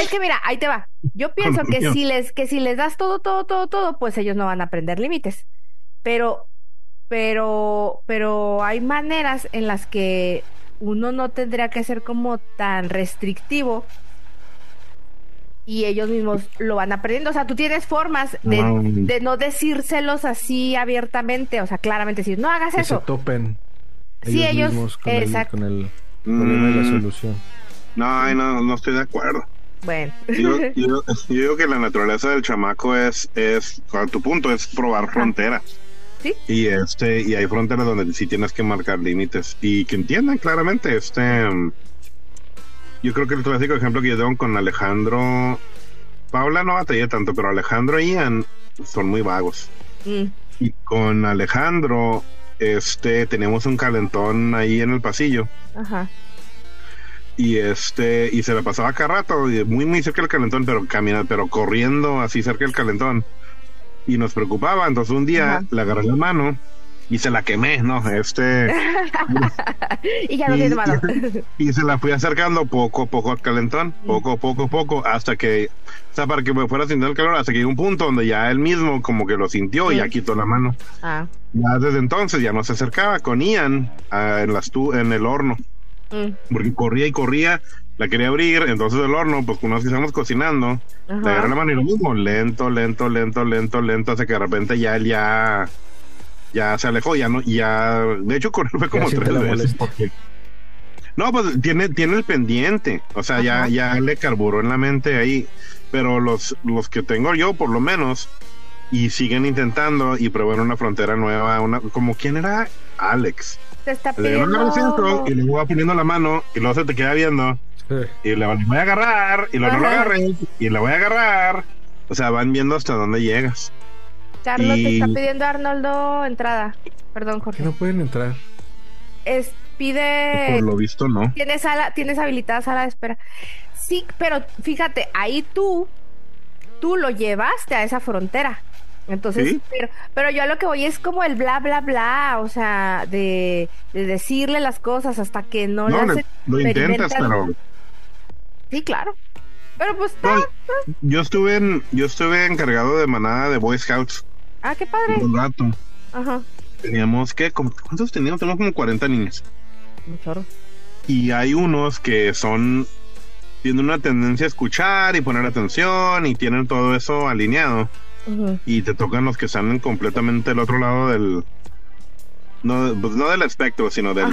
Es, que mira, ahí te va. Yo pienso que si les, que si les das todo, todo, todo, todo, pues ellos no van a aprender límites. Pero, pero, pero hay maneras en las que uno no tendría que ser como tan restrictivo y ellos mismos lo van aprendiendo. O sea, tú tienes formas de, no decírselos así abiertamente, o sea, claramente decir, no hagas eso. Se topen. Sí, ellos, con, exacto. El, con el problema de la mm. solución. No, no, no estoy de acuerdo. Bueno. Yo, yo, digo que la naturaleza del chamaco es, es, a tu punto, es probar fronteras. ¿Sí? Y este, y hay fronteras donde sí tienes que marcar límites y que entiendan claramente, este, yo creo que el clásico ejemplo que yo tengo con Alejandro, Paula no batallé tanto, pero Alejandro y Ian son muy vagos. Mm. Y con Alejandro, este, tenemos un calentón ahí en el pasillo. Ajá y este y se la pasaba acá rato muy muy cerca del calentón pero caminando pero corriendo así cerca del calentón. Y nos preocupaba entonces un día le agarré la mano y se la quemé no este y ya no tiene mano. y, se la fui acercando poco a poco al calentón poco poco poco hasta que o sea para que me fuera sintiendo el calor hasta que llegó un punto donde ya él mismo como que lo sintió y ya quitó la mano. Ah. ya desde entonces ya no se acercaba con Ian ah, en las en el horno Mm. Porque corría y corría, la quería abrir, entonces el horno, pues cuando estamos cocinando, le agarré la mano y lo mismo, lento, lento, lento, lento, lento, hasta que de repente ya él ya, ya se alejó, ya no, ya, de hecho con él fue como tres veces. No, pues tiene, tiene el pendiente, o sea, ya, ya le carburó en la mente ahí, pero los, los que tengo yo, por lo menos, y siguen intentando y prueban una frontera nueva, una, como quién era Alex te está pidiendo... y luego va poniendo la mano y luego se te queda viendo. Y le voy a agarrar y luego no lo agarré y le voy a agarrar. O sea, van viendo hasta dónde llegas. Carlos, te está pidiendo Arnoldo entrada. Perdón, Jorge. no pueden entrar. Es, pide... Por lo visto, no. Tienes, sala, tienes habilitada sala de espera. Sí, pero fíjate, ahí tú, tú lo llevaste a esa frontera. Entonces, pero, pero yo a lo que voy es como el bla, bla, bla, o sea, de, decirle las cosas hasta que no, no lo intentas, pero... Sí, claro. Pero pues yo estuve en, yo estuve encargado de manada de Boy Scouts. Ah, qué padre. Un rato. Ajá. Teníamos que, ¿cuántos teníamos? Tenemos como 40 niños. Mucho. Y hay unos que son tienen una tendencia a escuchar y poner atención y tienen todo eso alineado y te tocan los que están completamente del otro lado del no, pues no del espectro sino del,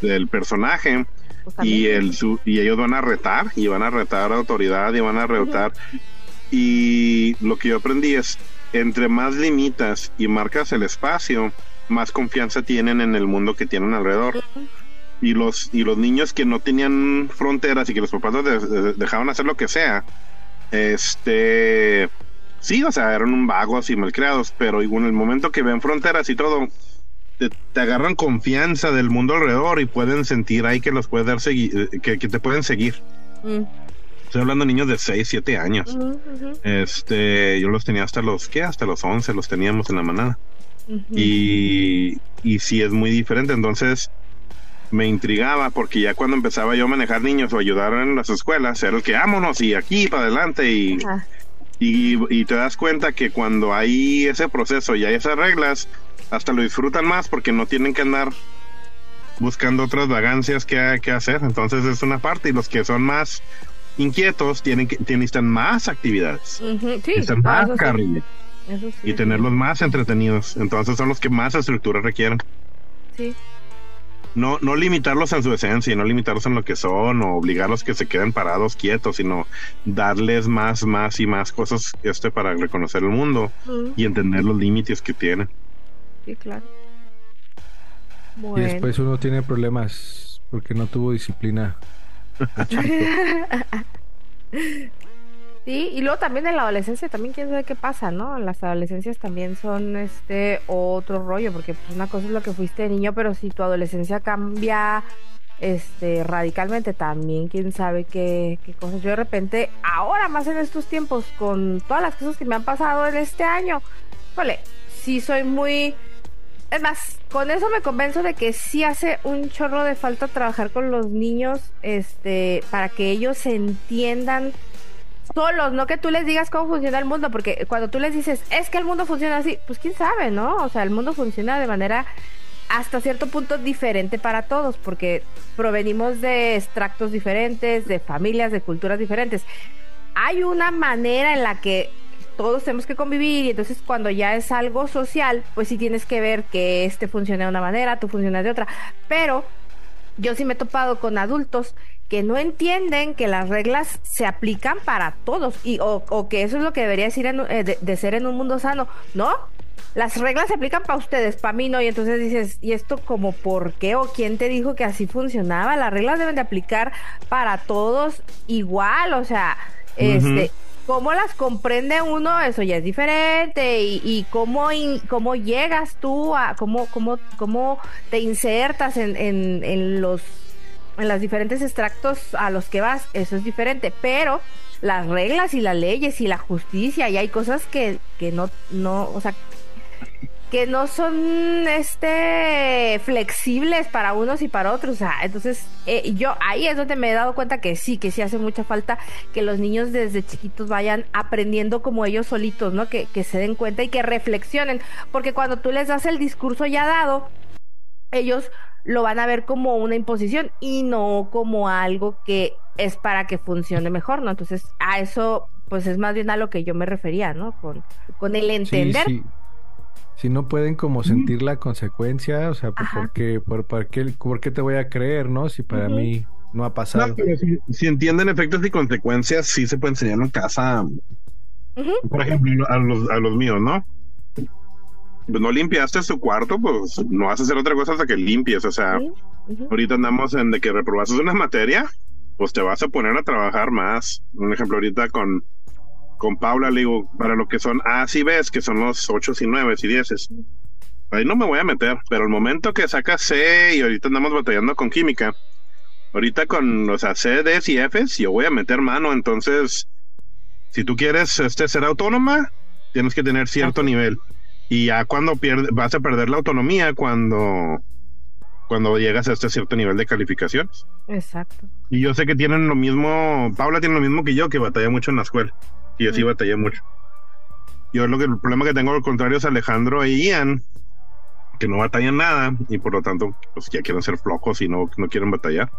del, personaje. Pues y el y ellos van a retar y van a retar a autoridad y van a retar. Y lo que yo aprendí es entre más limitas y marcas el espacio más confianza tienen en el mundo que tienen alrededor. Y los y los niños que no tenían fronteras y que los papás dejaban hacer lo que sea este sí, o sea, eran un vagos y malcriados, pero en el momento que ven fronteras y todo, te, agarran confianza del mundo alrededor y pueden sentir ahí que los puedes dar seguir, eh, que, te pueden seguir. Mm. Estoy hablando de niños de 6, 7 años. Este, yo los tenía hasta los, ¿qué? Hasta los 11 los teníamos en la manada. Y, y sí es muy diferente, entonces me intrigaba porque ya cuando empezaba yo a manejar niños o ayudar en las escuelas, era el que vámonos y aquí para adelante y... Y, te das cuenta que cuando hay ese proceso y hay esas reglas, hasta lo disfrutan más porque no tienen que andar buscando otras vagancias que, que hacer. Entonces es una parte y los que son más inquietos tienen que tienen más actividades. están más carriles. y tenerlos más entretenidos. Entonces son los que más estructura requieren. Sí no, no limitarlos en su esencia, y no limitarlos en lo que son, o obligarlos que se queden parados quietos, sino darles más, más y más cosas este para reconocer el mundo y entender los límites que tienen. Sí, claro. Y después uno tiene problemas porque no tuvo disciplina. Sí, y luego también en la adolescencia, también quién sabe qué pasa, ¿no? Las adolescencias también son este otro rollo, porque pues una cosa es lo que fuiste de niño, pero si tu adolescencia cambia este radicalmente, también quién sabe qué, cosas. Yo de repente, ahora más en estos tiempos, con todas las cosas que me han pasado en este año, vale, sí soy muy... Es más, con eso me convenzo de que sí hace un chorro de falta trabajar con los niños, este, para que ellos entiendan solos, no que tú les digas cómo funciona el mundo, porque cuando tú les dices, es que el mundo funciona así, pues quién sabe, ¿no? O sea, el mundo funciona de manera hasta cierto punto diferente para todos, porque provenimos de extractos diferentes, de familias, de culturas diferentes. Hay una manera en la que todos tenemos que convivir y entonces cuando ya es algo social, pues sí tienes que ver que este funciona de una manera, tú funcionas de otra. Pero yo sí me he topado con adultos que no entienden que las reglas se aplican para todos y o, que eso es lo que debería decir eh, de ser en un mundo sano. No, las reglas se aplican para ustedes, para mí no. Y entonces dices, ¿y esto como por qué o quién te dijo que así funcionaba? Las reglas deben de aplicar para todos igual, o sea, este, cómo las comprende uno, eso ya es diferente. Y, y cómo, cómo llegas tú a, cómo, cómo, cómo te insertas en, en, en los en los diferentes extractos a los que vas, eso es diferente, pero las reglas y las leyes y la justicia y hay cosas que, que no, no, o sea, que no son este flexibles para unos y para otros. O sea, entonces eh, yo ahí es donde me he dado cuenta que sí, que sí hace mucha falta que los niños desde chiquitos vayan aprendiendo como ellos solitos, ¿no? Que, que se den cuenta y que reflexionen, porque cuando tú les das el discurso ya dado, ellos lo van a ver como una imposición y no como algo que es para que funcione mejor, ¿no? Entonces, a eso, pues es más bien a lo que yo me refería, ¿no? Con, con el entender si no pueden como sentir la consecuencia, o sea, pues, ¿por qué, por, qué, por, qué, te voy a creer, no? Si para mí no ha pasado. si, entienden efectos y consecuencias, sí se puede enseñar en casa. Por ejemplo, a los, a los míos, ¿no? Pues no limpiaste su cuarto, pues no vas a hacer otra cosa hasta que limpies. O sea, ahorita andamos en de que reprobaste una materia, pues te vas a poner a trabajar más. Un ejemplo, ahorita con con Paula le digo, para lo que son A y B, que son los 8 y 9 y 10. Ahí no me voy a meter, pero el momento que saca C y ahorita andamos batallando con química, ahorita con, los C, D y F, yo voy a meter mano, entonces, si tú quieres este, ser autónoma, tienes que tener cierto nivel. Y ya cuando pierdes, vas a perder la autonomía cuando cuando llegas a este cierto nivel de calificaciones. Exacto. Y yo sé que tienen lo mismo, Paula tiene lo mismo que yo, que batalla mucho en la escuela. Y así batallé mucho. Yo lo que el problema que tengo al contrario es Alejandro e Ian, que no batallan nada y por lo tanto pues ya quieren ser flojos y no, no quieren batallar.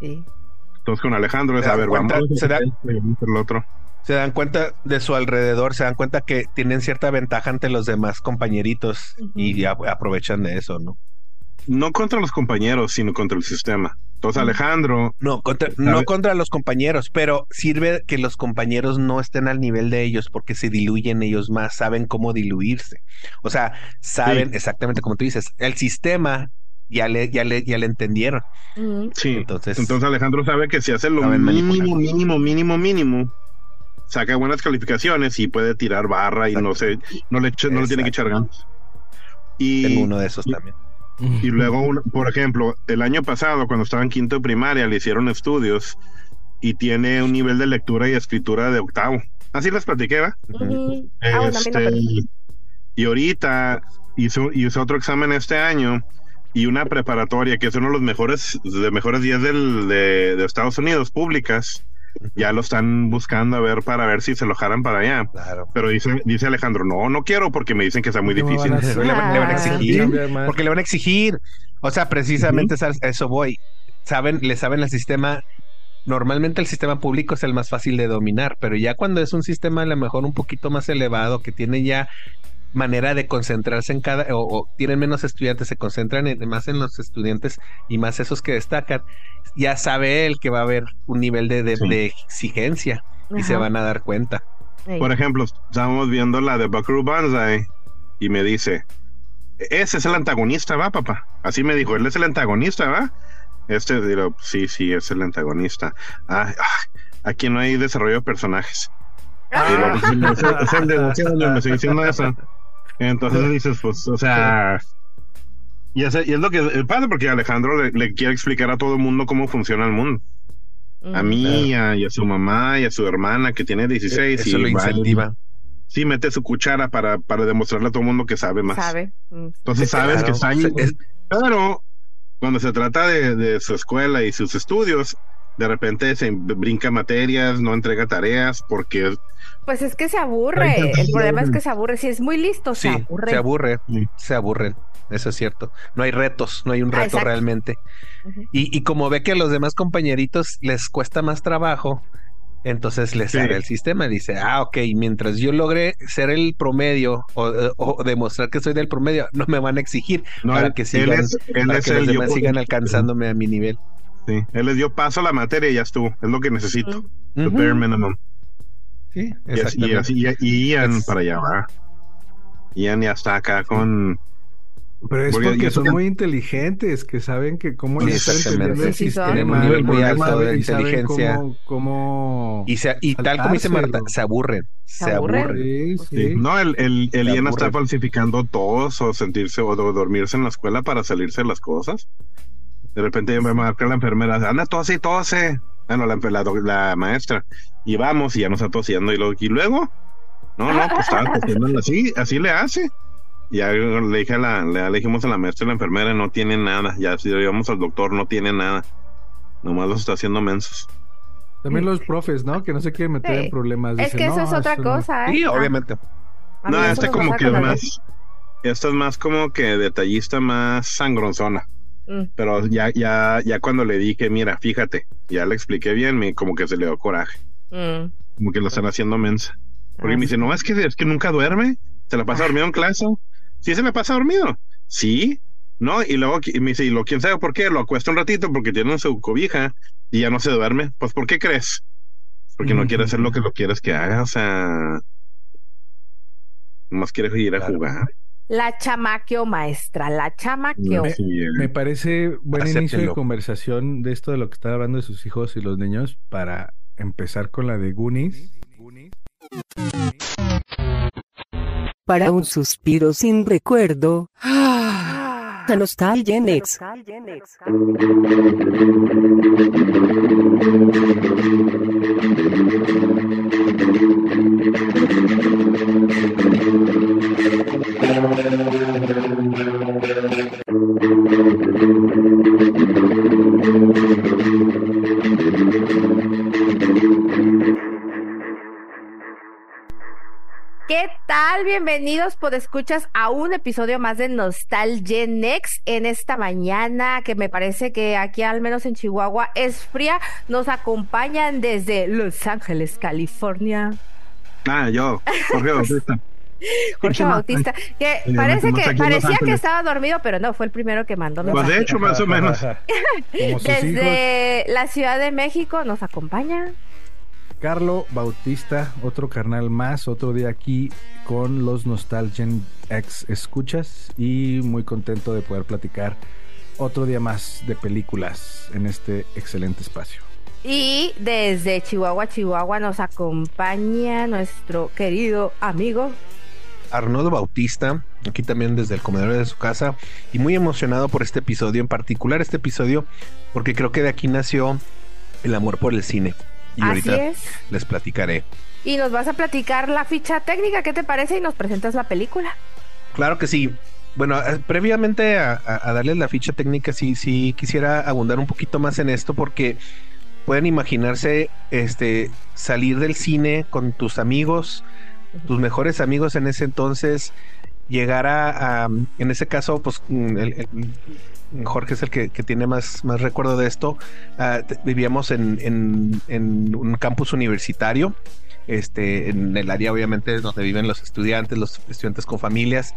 Sí. Entonces con Alejandro es a ver, vamos se el otro. Se dan cuenta de su alrededor, se dan cuenta que tienen cierta ventaja ante los demás compañeritos y aprovechan de eso, ¿no? No contra los compañeros, sino contra el sistema. Entonces Alejandro... No, contra, no contra los compañeros, pero sirve que los compañeros no estén al nivel de ellos porque se diluyen ellos más, saben cómo diluirse. O sea, saben exactamente como tú dices, el sistema ya le, ya le, ya le entendieron. Sí, entonces, entonces Alejandro sabe que si hace lo mínimo, mínimo, mínimo, mínimo, saca buenas calificaciones y puede tirar barra y no sé, no le, no le tiene que echar ganas. Y, Tengo uno de esos también. Y luego, por ejemplo, el año pasado, cuando estaba en quinto de primaria, le hicieron estudios y tiene un nivel de lectura y escritura de octavo. Así les platiqué, ¿va? Ah, este, y ahorita hizo, hizo otro examen este año y una preparatoria que es uno de los mejores, de mejores días del, de, de Estados Unidos, públicas ya lo están buscando a ver para ver si se lo jalan para allá. Pero dice, dice Alejandro, no, no quiero porque me dicen que está muy difícil. le, van, a exigir, porque le van a exigir. O sea, precisamente a eso voy. Saben, le saben el sistema. Normalmente el sistema público es el más fácil de dominar, pero ya cuando es un sistema a lo mejor un poquito más elevado, que tiene ya manera de concentrarse en cada, o, tienen menos estudiantes, se concentran más en los estudiantes y más esos que destacan, ya sabe él que va a haber un nivel de, de, exigencia y se van a dar cuenta. Por ejemplo, estábamos viendo la de Buckaroo Banzai y me dice, ese es el antagonista, ¿va, papá? Así me dijo, él es el antagonista, ¿va? Este, digo, sí, sí, es el antagonista. Ah, aquí no hay desarrollo de personajes. Ah. es el de me estoy diciendo eso. Entonces dices, pues, o sea. Y es, y es lo que pasa porque Alejandro le, quiere explicar a todo el mundo cómo funciona el mundo. A mí, y a su mamá y a su hermana que tiene 16. Eso y lo incentiva. sí, mete su cuchara para, para demostrarle a todo el mundo que sabe más. Sabe. Mm. Entonces sabes que está Pero cuando se trata de, de, su escuela y sus estudios, de repente se brinca materias, no entrega tareas porque pues es que se aburre. El problema es que se aburre. Si es muy listo, se aburre. Se aburre, se aburren. Eso es cierto. No hay retos, no hay un ah, reto realmente. y, y, como ve que a los demás compañeritos les cuesta más trabajo, entonces les sale el sistema. Dice, ah, ok, mientras yo logre ser el promedio o, demostrar que soy del promedio, no me van a exigir para que sigan, los demás sigan alcanzándome a mi nivel. Sí, él les dio paso a la materia y ya estuvo. Es lo que necesito. The bare minimum. Sí, y así, y, Ian para allá, ¿verdad? Ian ya está acá con. Pero es porque, son muy inteligentes, que saben que cómo entendiendo el sistema, un nivel muy alto de inteligencia. Cómo, y, y tal como dice Marta, se aburren. Se, aburren. Sí, No, el, el, el Ian está falsificando todos o sentirse o dormirse en la escuela para salirse las cosas. De repente me marca la enfermera, anda, tose, tose. Bueno, la, la, la maestra. Y vamos, y ya nos está tosiendo. Y, y luego, no, no, pues estaba tosiendo así, así le hace. Ya le dije a la, le, dijimos a la maestra y la enfermera, no tiene nada. Ya si lo llevamos al doctor, no tiene nada. Nomás los está haciendo mensos. También los profes, ¿no? Que no se quieren meter en problemas. es que eso es otra cosa, ¿eh? Sí, obviamente. No, este como que es más. Esto es más como que detallista, más sangronzona. Mm. Pero ya, ya, ya cuando le dije, mira, fíjate, ya le expliqué bien, me, como que se le dio coraje. Mm. Como que lo están haciendo mensa. Porque me dice, no, es que, es que nunca duerme. Se la pasa dormido en clase. Sí, se me pasa dormido. Sí. No, y luego me dice, y lo quién sabe por qué, lo acuesta un ratito porque tiene su cobija y ya no se duerme. Pues, ¿por qué crees? Porque no quiere hacer lo que lo quieres que haga, o sea, más quiere ir a jugar. La chamaqueo, maestra, la chamaqueo. Me, parece buen inicio de conversación de esto de lo que está hablando de sus hijos y los niños para empezar con la de Goonies. Para un suspiro sin recuerdo. A Nostalgia Next. ¿Qué tal? Bienvenidos, por escuchas a un episodio más de Nostalgia Next en esta mañana que me parece que aquí al menos en Chihuahua es fría. Nos acompañan desde Los Ángeles, California. Ah, yo, Jorge. Jorge Bautista, que parece que parecía que estaba dormido, pero no, fue el primero que mandó. Pues de hecho, más o menos. Desde la Ciudad de México nos acompaña Carlo Bautista, otro carnal más, otro día aquí con los Nostalgian X Escuchas y muy contento de poder platicar otro día más de películas en este excelente espacio. Y desde Chihuahua, Chihuahua nos acompaña nuestro querido amigo Arnoldo Bautista, aquí también desde el comedor de su casa, y muy emocionado por este episodio, en particular este episodio, porque creo que de aquí nació el amor por el cine. Y ahorita les platicaré. Y nos vas a platicar la ficha técnica, ¿qué te parece? Y nos presentas la película. Claro que sí. Bueno, eh, previamente a, darles la ficha técnica, sí, sí quisiera abundar un poquito más en esto porque pueden imaginarse este salir del cine con tus amigos, tus mejores amigos en ese entonces, llegar a, en ese caso, pues el, Jorge es el que, tiene más, más recuerdo de esto. Ah, vivíamos en, un campus universitario, este, en el área obviamente donde viven los estudiantes, los estudiantes con familias.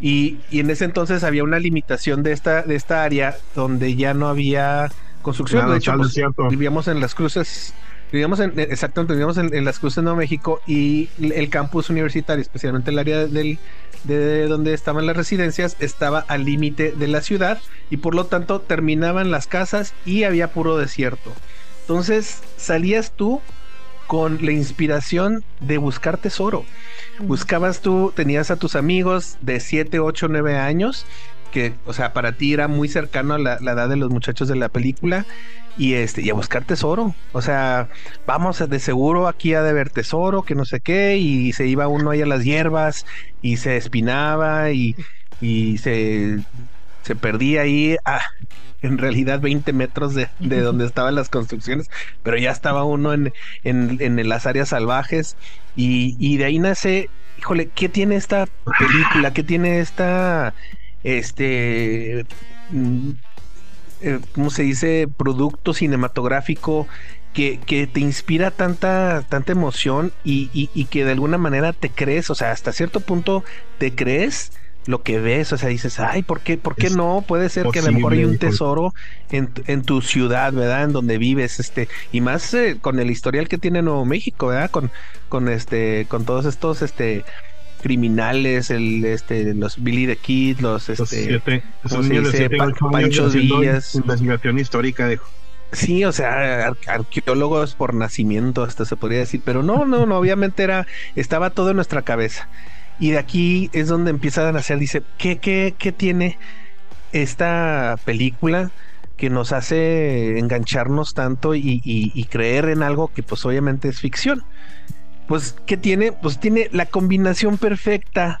Y, en ese entonces había una limitación de esta, de esta área donde ya no había construcción. de hecho, pues, vivíamos en las cruces Vivíamos en, exactamente, vivíamos en, las cruces de Nuevo México y el campus universitario, especialmente el área del, de donde estaban las residencias, estaba al límite de la ciudad y por lo tanto terminaban las casas y había puro desierto. Entonces salías tú con la inspiración de buscar tesoro. Buscabas tú, tenías a tus amigos de 7, 8, 9 años que, o sea, para ti era muy cercano a la, edad de los muchachos de la película y este y a buscar tesoro. O sea, vamos de seguro aquí a de ver tesoro, que no sé qué, y se iba uno ahí a las hierbas y se espinaba y, y se se perdía ahí a, en realidad 20 metros de, de donde estaban las construcciones, pero ya estaba uno en, en, en las áreas salvajes y, y de ahí nace, híjole, ¿qué tiene esta película? ¿Qué tiene esta, este, mm, eh, ¿cómo se dice? Producto cinematográfico que, que, te inspira tanta, tanta emoción y, y, y, que de alguna manera te crees, o sea, hasta cierto punto te crees lo que ves, o sea, dices, ay, ¿por qué, por qué no? Puede ser que a lo mejor hay un tesoro en, en, tu ciudad, ¿verdad? En donde vives, este, y más eh, con el historial que tiene Nuevo México, ¿verdad? Con, con este, con todos estos, este, criminales, el este, los Billy the Kid, los este, Los siete, esos niños dice? siete, Pa- Pancho Díaz. Investigación histórica de Sí, o sea, ar- arqueólogos por nacimiento, hasta se podría decir, pero no, no, no, obviamente era, estaba todo en nuestra cabeza. Y de aquí es donde empiezan a hacer, dice, ¿qué, qué, qué tiene esta película que nos hace engancharnos tanto y, y- y creer en algo que pues obviamente es ficción? Pues, ¿qué tiene? Pues tiene la combinación perfecta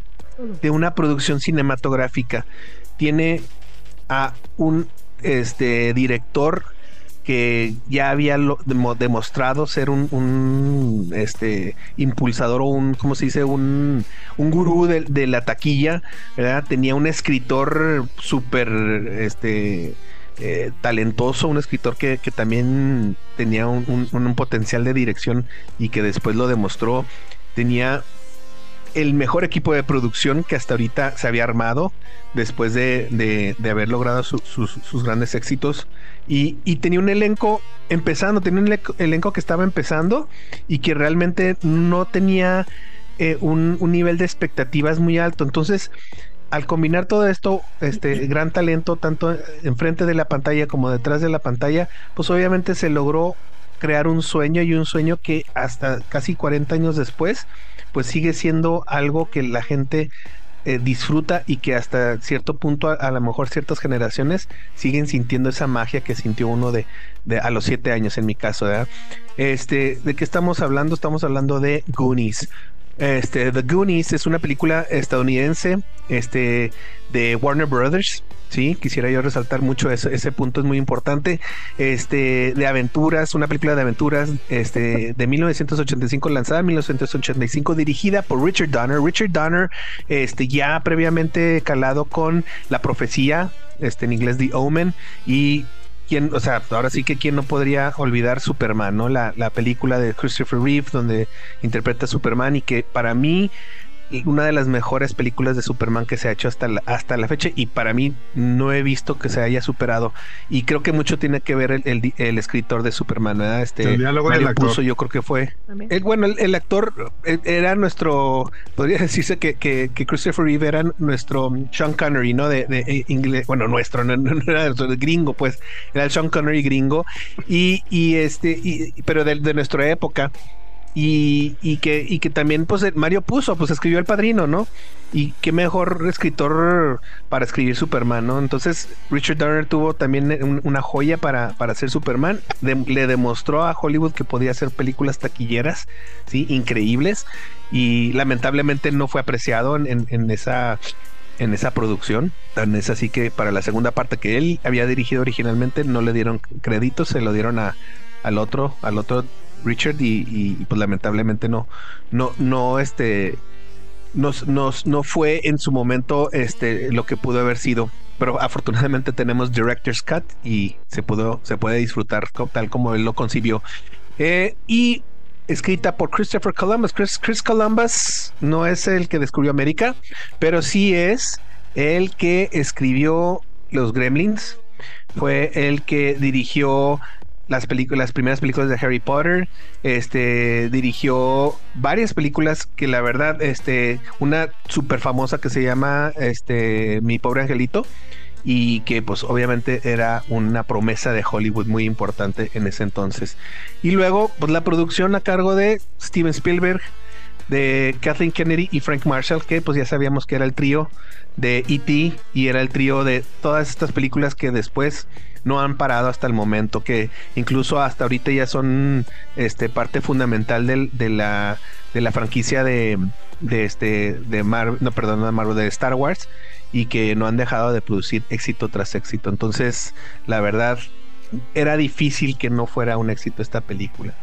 de una producción cinematográfica. Tiene a un este director que ya había demostrado ser un, este impulsador o un, ¿cómo se dice? Un, gurú de, de la taquilla, ¿verdad? Tenía un escritor súper este, eh, talentoso, un escritor que, que también tenía un, un- potencial de dirección y que después lo demostró. Tenía el mejor equipo de producción que hasta ahorita se había armado después de, de- haber logrado su- sus, sus grandes éxitos. Y, y tenía un elenco empezando, tenía un elenco- elenco que estaba empezando y que realmente no tenía eh, un, un nivel de expectativas muy alto. Entonces, al combinar todo esto, este gran talento, tanto enfrente de la pantalla como detrás de la pantalla, pues obviamente se logró crear un sueño y un sueño que hasta casi 40 años después, pues sigue siendo algo que la gente eh, disfruta y que hasta cierto punto, a, a lo mejor ciertas generaciones siguen sintiendo esa magia que sintió uno de, de a los siete años en mi caso, ¿verdad? Este, ¿de qué estamos hablando? Estamos hablando de Goonies. Este, The Goonies es una película estadounidense, este, de Warner Brothers. Sí, quisiera yo resaltar mucho ese, ese punto, es muy importante. Este, de aventuras, una película de aventuras, este, de 1985, lanzada en 1985, dirigida por Richard Donner. Richard Donner, este, ya previamente calado con La Profecía, este, en inglés The Omen, y quien, o sea, ahora sí que quién no podría olvidar Superman, ¿no? La, la película de Christopher Reeve donde interpreta a Superman y que para mí una de las mejores películas de Superman que se ha hecho hasta la, hasta la fecha y para mí no he visto que se haya superado y creo que mucho tiene que ver el, el, el escritor de Superman, ¿verdad? Este El diálogo del actor. Puzo, yo creo que fue. El, bueno, el, el actor eh, era nuestro, podría decirse que, que, que Christopher Reeve era nuestro Sean Connery, ¿no? De, de, eh, inglés, bueno, nuestro, no, no era nuestro, gringo, pues, era el Sean Connery gringo, y, y este, y, pero de, de nuestra época. Y, y, que, y que también, pues, Mario puso, pues escribió El Padrino, ¿no? Y qué mejor escritor para escribir Superman, ¿no? Entonces, Richard Donner tuvo también un, una joya para, para hacer Superman. Le demostró a Hollywood que podía hacer películas taquilleras, ¿sí? Increíbles. Y lamentablemente no fue apreciado en, en, en esa en esa producción. Tan es así que para la segunda parte que él había dirigido originalmente no le dieron crédito, se lo dieron a, al otro, al otro Richard y, pues lamentablemente no, no, no, este, nos, nos, no fue en su momento este, lo que pudo haber sido. Pero afortunadamente tenemos Director's Cut y se pudo, se puede disfrutar tal como él lo concibió. Eh, y escrita por Christopher Columbus. Chris, Chris, Columbus no es el que descubrió América, pero sí es el que escribió Los Gremlins. Fue el que dirigió las las primeras películas de Harry Potter, este dirigió varias películas que la verdad, este, una súper famosa que se llama este Mi pobre angelito y que pues obviamente era una promesa de Hollywood muy importante en ese entonces. Y luego pues la producción a cargo de Steven Spielberg, de Kathleen Kennedy y Frank Marshall, que pues ya sabíamos que era el trío de E.T. y era el trío de todas estas películas que después no han parado hasta el momento, que incluso hasta ahorita ya son este, parte fundamental del, de, la, de la franquicia de, de este de Marvel, no perdón, de Marvel, de Star Wars y que no han dejado de producir éxito tras éxito. Entonces, la verdad, era difícil que no fuera un éxito esta película.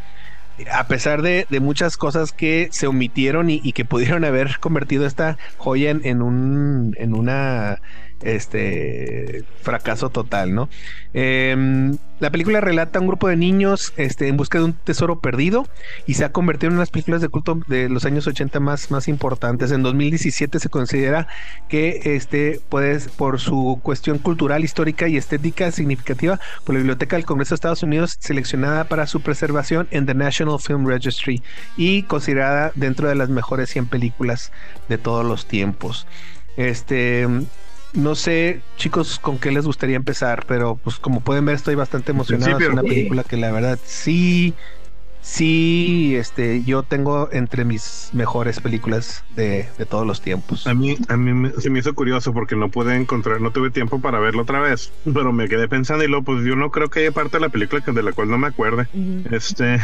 A pesar de, muchas cosas que se omitieron y, que pudieron haber convertido esta joya en, en un en una este fracaso total, ¿no? Em, la película relata a un grupo de niños este, en busca de un tesoro perdido y se ha convertido en una de las películas de culto de los años 80 más, más importantes. En 2017 se considera que este, pues, por su cuestión cultural, histórica y estética significativa por la Biblioteca del Congreso de Estados Unidos, seleccionada para su preservación en The National Film Registry y considerada dentro de las mejores 100 películas de todos los tiempos. Este, no sé, chicos, con qué les gustaría empezar, pero pues como pueden ver estoy bastante emocionado. Es una película que la verdad sí sí, este, yo tengo entre mis mejores películas de, todos los tiempos. A mí, a mí se me hizo curioso porque no pude encontrar, no tuve tiempo para verlo otra vez, pero me quedé pensando y luego, pues yo no creo que haya parte de la película de la cual no me acuerde. Este,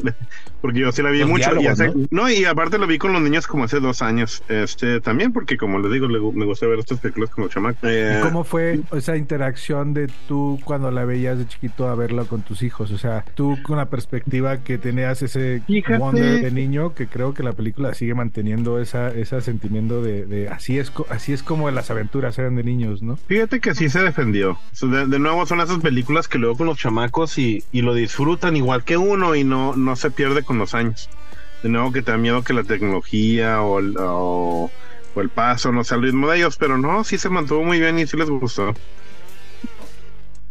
porque yo sí la vi mucho. Y ¿no? y aparte lo vi con los niños como hace dos años. Este, también porque como les digo, me gusta ver estas películas como chamac. Eh, ¿Cómo fue esa interacción de tú cuando la veías de chiquito a verla con tus hijos? O sea, tú con la perspectiva que tenías ese wonder de niño que creo que la película sigue manteniendo esa, ese sentimiento de, así es así es como las aventuras eran de niños, ¿no? Fíjate que sí se defendió. De, nuevo son esas películas que luego con los chamacos y, lo disfrutan igual que uno y no, no se pierde con los años. De nuevo que te da miedo que la tecnología o el, o el paso no sea el ritmo de ellos, pero no, sí se mantuvo muy bien y sí les gustó.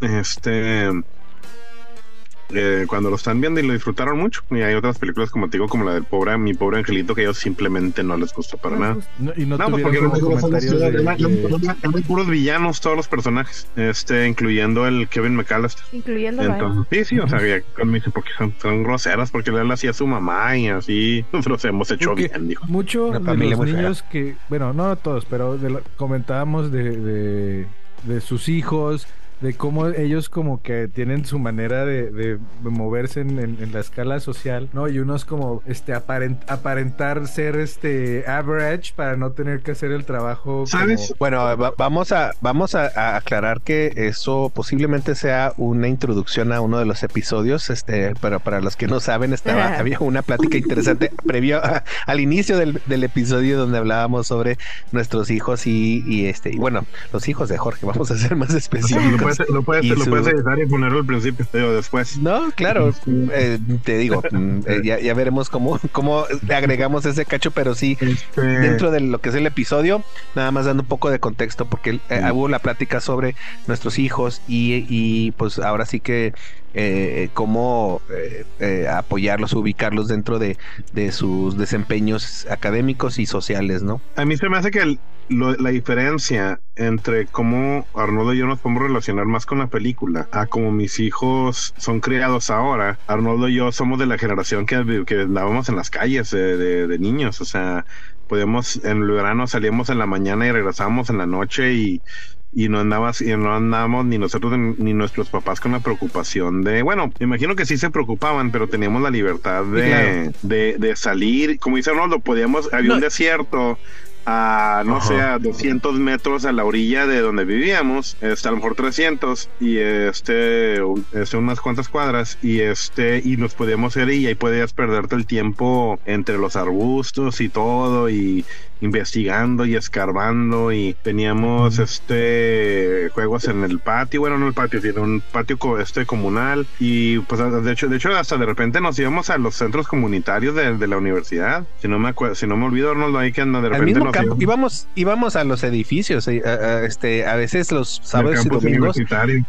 Este eh, cuando lo están viendo y lo disfrutaron mucho. Y hay otras películas, como te digo, como la del pobre, mi pobre angelito, que a ellos simplemente no les gustó para nada. y no, pues porque comentarios de, puros villanos todos los personajes, este, incluyendo el Kevin McAllister. Incluyendo Sí, sí, o sea, me dice porque son, son, groseras, porque le hacía a su mamá y así, se hemos hecho bien, dijo. Mucho de los niños que, bueno, no todos, pero comentábamos de, de, de sus hijos de cómo ellos como que tienen su manera de, moverse en, la escala social, ¿no? Y unos como este aparentar ser este average para no tener que hacer el trabajo. ¿Sabes? Bueno, vamos a vamos a, aclarar que eso posiblemente sea una introducción a uno de los episodios, este, pero para los que no saben, estaba había una plática interesante previo al inicio del, episodio donde hablábamos sobre nuestros hijos y, este y bueno, los hijos de Jorge, vamos a ser más específicos lo puedes, lo puedes editar y ponerlo al principio, o después. No, claro, eh, te digo, mm, eh, ya, ya, veremos cómo, cómo agregamos ese cacho, pero sí, este dentro de lo que es el episodio, nada más dando un poco de contexto, porque eh, hubo la plática sobre nuestros hijos y, y pues ahora sí que eh, cómo apoyarlos, ubicarlos dentro de, sus desempeños académicos y sociales, ¿no? A mí se me hace que el, la diferencia entre cómo Arnoldo y yo nos podemos relacionar más con la película a como mis hijos son criados ahora. Arnoldo y yo somos de la generación que, que andábamos en las calles de, de, niños, o sea, podíamos en el verano salíamos en la mañana y regresábamos en la noche y y no andabas y no andábamos ni nosotros ni nuestros papás con la preocupación de bueno me imagino que sí se preocupaban pero teníamos la libertad de, de, de, salir. Como dice Arnoldo podíamos había un desierto a, no sé, a 200 metros a la orilla de donde vivíamos, este, a lo mejor 300, y este, este, unas cuantas cuadras, y este, y nos podíamos ir y ahí podías perderte el tiempo entre los arbustos y todo, y investigando y escarbando y teníamos este juegos en el patio, bueno, no el patio, sino un patio este comunal y pues de hecho, de hecho hasta de repente nos íbamos a los centros comunitarios de, la universidad. Si no me acuerdo, si no me olvido, Arnoldo, ahí que anda de repente íbamos, íbamos a los edificios, eh, este, a veces los sábados y domingos,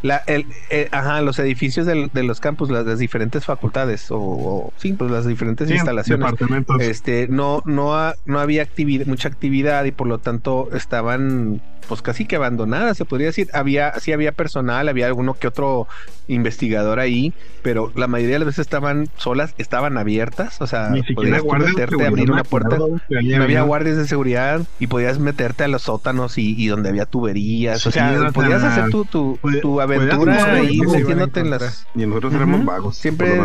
la, el, eh, ajá, los edificios de los campus, las, diferentes facultades o, sí, pues las diferentes instalaciones, este, no, no, no había actividad, mucha actividad y por lo tanto estaban pues casi que abandonada, se podría decir. Había, sí había personal, había alguno que otro investigador ahí, pero la mayoría de las veces estaban solas, estaban abiertas, o sea, podías meterte, abrir una puerta. no había guardias de seguridad, y podías meterte a los sótanos y, donde había tuberías. o sea, podías hacer tu, tu, tu aventura ahí metiéndote en las. Y nosotros éramos vagos. Siempre.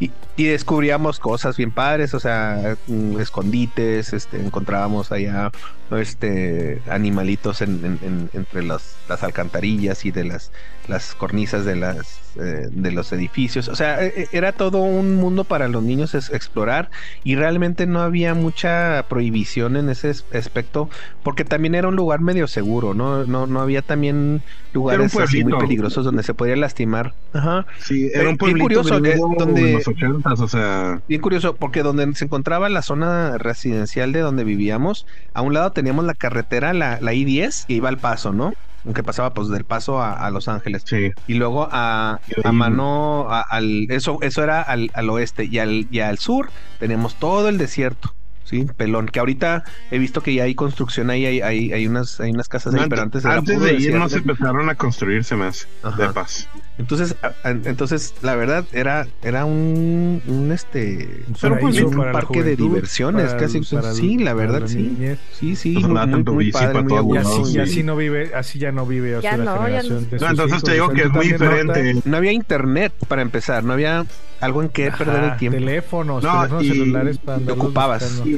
Y, y, descubríamos cosas bien padres, o sea, mm, escondites, este, encontrábamos allá este animalitos en, entre las, las, alcantarillas y de las, las cornisas de las eh, de los edificios. O sea e, e, era todo un mundo para los niños explorar y realmente no había mucha prohibición en ese aspecto porque también era un lugar medio seguro no no, no había también lugares así muy peligrosos donde se podía lastimar. Ajá. sí era un bien curioso eh, donde o sea. Bien curioso porque donde se encontraba la zona residencial de donde vivíamos a un lado teníamos la carretera, la, la I-10, que iba al paso, ¿no? Aunque pasaba pues del paso a, Los Ángeles. Sí. Y luego a, a mano, al, eso, eso era al, al oeste. Y al, y al sur tenemos todo el desierto. Sí, pelón. Que ahorita he visto que ya hay construcción ahí, hay, hay, hay unas, hay unas casas ahí, pero antes Antes de ir no se empezaron a construirse más de paz. Entonces, entonces la verdad era, era un, un este, un, parque de diversiones, casi. sí, la verdad, sí. Sí, sí. Pues muy, muy, padre, muy y, así, y así no vive, así ya no vive. Ya no, ya no. no entonces te digo que es muy diferente. No había internet para empezar, no había algo en que perder el tiempo. Teléfonos, teléfonos celulares para te ocupabas. Y,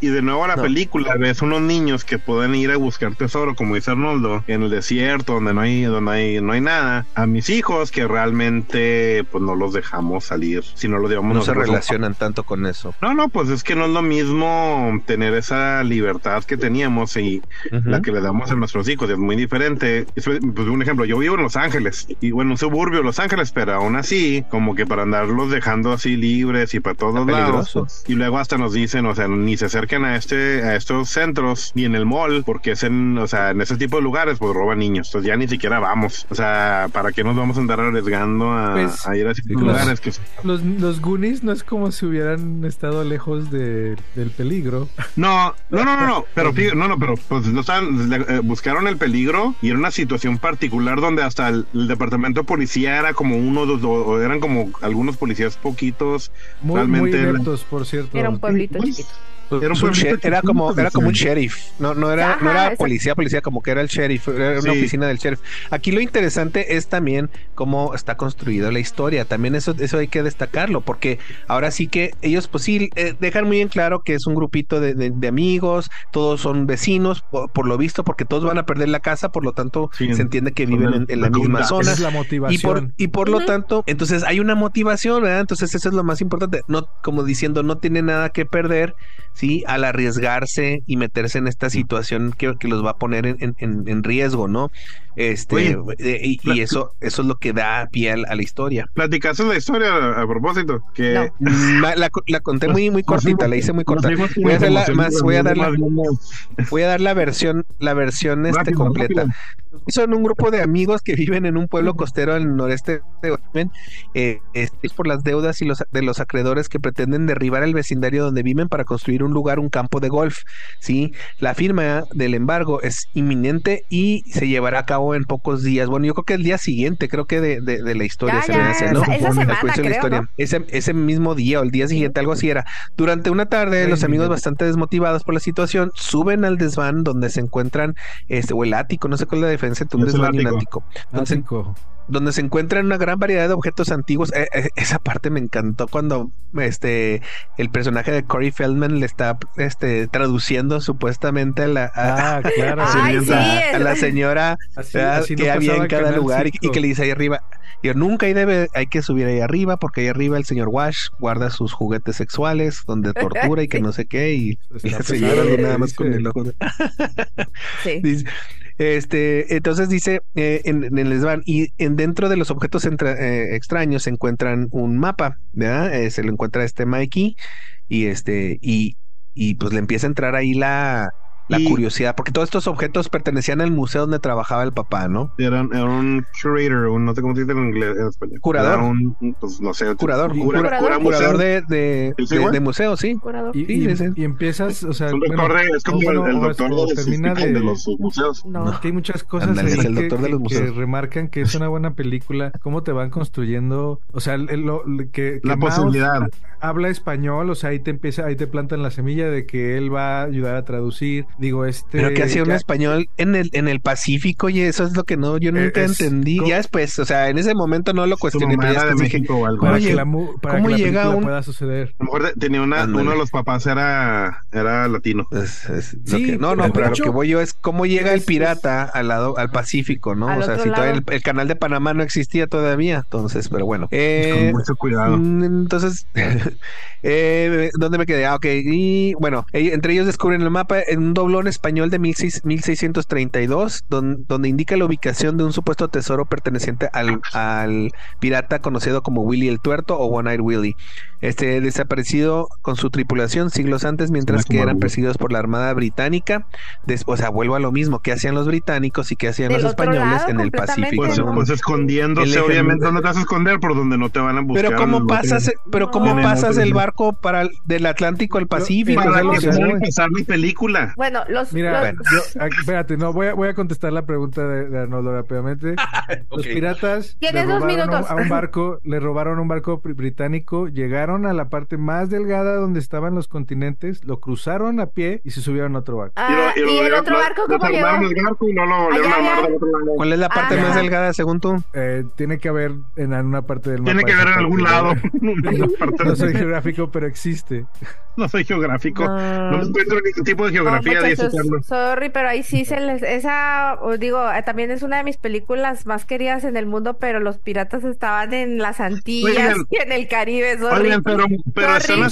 y, de nuevo la película, ves unos niños que pueden ir a buscar tesoro, como dice Arnoldo, en el desierto, donde no hay, donde hay, no hay nada. A mis hijos que realmente pues no los dejamos salir, si no los llevamos. No se relacionan tanto con eso. No, no, pues es que no es lo mismo tener esa libertad que teníamos y la que le damos a nuestros hijos, es muy diferente. Pues un ejemplo, yo vivo en Los Ángeles y bueno, un suburbio de Los Ángeles, pero aún así, como que para andar los dejando así libres y para todos lados. Y luego hasta nos dicen, o sea, ni se acerquen a este, a estos centros, ni en el mall, porque es en, o sea, en ese tipo de lugares, pues roban niños. Entonces ya ni siquiera vamos. O sea, ¿para qué nos vamos a andar arriesgando a, pues, ir a esos lugares? Que... Los, los Goonies no es como si hubieran estado lejos de, del peligro. No, no, no, no, no. pero no, no, pero pues no estaban, eh, buscaron el peligro y era una situación particular donde hasta el, departamento de policía era como uno, dos, o eran como algunos policías poquitos. Muy, realmente muy por cierto. Era un pueblito chiquito. Era, como era como un sheriff, no no era no era policía policía como que era el sheriff, era una oficina del sheriff. Aquí lo interesante es también cómo está construida la historia, también eso eso hay que destacarlo porque ahora sí que ellos pues sí eh, dejan muy en claro que es un grupito de, amigos, todos son vecinos por, lo visto porque todos van a perder la casa, por lo tanto se entiende que viven en, la, misma zona. la motivación. Y por y por lo tanto, entonces hay una motivación, ¿verdad? Entonces eso es lo más importante, no como diciendo no tiene nada que perder ¿sí? Al arriesgarse y meterse en esta situación que, que los va a poner en, en, en riesgo, ¿no? Este, y, eso, eso es lo que da pie a, la historia. ¿Platicaste la historia a, propósito? Que mm, la, la, conté muy, muy cortita, la hice muy corta. Voy a, la, más, voy a dar la, voy a dar la versión, la versión este completa. Son un grupo de amigos que viven en un pueblo costero al noreste de Yemen, eh, es por las deudas y los de los acreedores que pretenden derribar el vecindario donde viven para construir un lugar, un campo de golf. Sí, la firma del embargo es inminente y se llevará a cabo en pocos días. Bueno, yo creo que el día siguiente, creo que de, de, la historia se ¿no? Esa, semana, Ese, ese mismo día o el día siguiente, algo así era. Durante una tarde, los amigos bastante desmotivados por la situación suben al desván donde se encuentran, este, o el ático, no sé cuál es la diferencia entre un desván y un ático. Entonces, donde se encuentran una gran variedad de objetos antiguos. Eh, eh, esa parte me encantó cuando este el personaje de Corey Feldman le está este traduciendo supuestamente a la, la señora que había en cada lugar y, que le dice ahí arriba. Y nunca hay, debe, hay que subir ahí arriba porque ahí arriba el señor Wash guarda sus juguetes sexuales donde tortura y que no sé qué y, la señora nada más con el ojo. sí. Este, entonces dice eh, en, el desván, y en, dentro de los objetos eh, extraños se encuentran un mapa, ¿verdad? Eh, se lo encuentra este Mikey y este, y, y pues le empieza a entrar ahí la, la curiosidad, porque todos estos objetos pertenecían al museo donde trabajaba el papá, ¿no? Era, un curator, un, no sé cómo se dice en inglés, en español. Curador. un, pues no sé. Curador. curador, curador de, de, de, museo, sí. Curador. Y, y, y, empiezas, o sea, bueno, es como el, el, doctor de, termina de, de, los museos. No. que hay muchas cosas Andale, el doctor que, de los museos. que remarcan que es una buena película, cómo te van construyendo, o sea, lo, que, que la posibilidad. Habla español, o sea, ahí te empieza, ahí te plantan la semilla de que él va a ayudar a traducir, Digo, este. Pero que hacía un español en el, en el Pacífico, y eso es lo que no, yo nunca entendí. Ya después, o sea, en ese momento no lo cuestioné, pero ya dije, Para que la, para ¿cómo que llega un... pueda suceder. A lo mejor tenía una, uno de los papás era, era latino. sí, no, no, pero lo que voy yo es cómo llega el pirata al lado, al Pacífico, ¿no? o sea, si todavía el, canal de Panamá no existía todavía, entonces, pero bueno. Eh, con mucho cuidado. Mm, entonces, eh, ¿dónde me quedé? Ah, ok, y bueno, entre ellos descubren el mapa en un doblón español de 1632, donde, indica la ubicación de un supuesto tesoro perteneciente al, al pirata conocido como Willy el Tuerto o One Eyed Willy este, desaparecido con su tripulación siglos antes, mientras que eran perseguidos por la Armada Británica. o sea, vuelvo a lo mismo, ¿qué hacían los británicos y qué hacían los españoles en el Pacífico? Pues, pues escondiéndose, obviamente, ¿dónde te vas a esconder? Por donde no te van a buscar. Pero ¿cómo pasas, pero cómo pasas el barco para el, del Atlántico al Pacífico? Para empezar mi película. Bueno, los... Mira, espérate, no, voy a, voy a contestar la pregunta de, de Arnoldo rápidamente. Los piratas... Tienes dos minutos. A un barco, le robaron un barco británico, llegaron a la parte más delgada donde estaban los continentes, lo cruzaron a pie y se subieron a otro barco. Ah, y, el otro barco cómo llegó? ¿Cuál es la parte más delgada según tú? Eh, tiene que haber en una parte del mapa. Tiene que haber en algún lado. no, soy geográfico, pero existe. No soy geográfico. No, encuentro ningún tipo de geografía. No, sorry, pero ahí sí se les... Esa, digo, eh, también es una de mis películas más queridas en el mundo, pero los piratas estaban en las Antillas y en el Caribe. Sorry pero, pero están,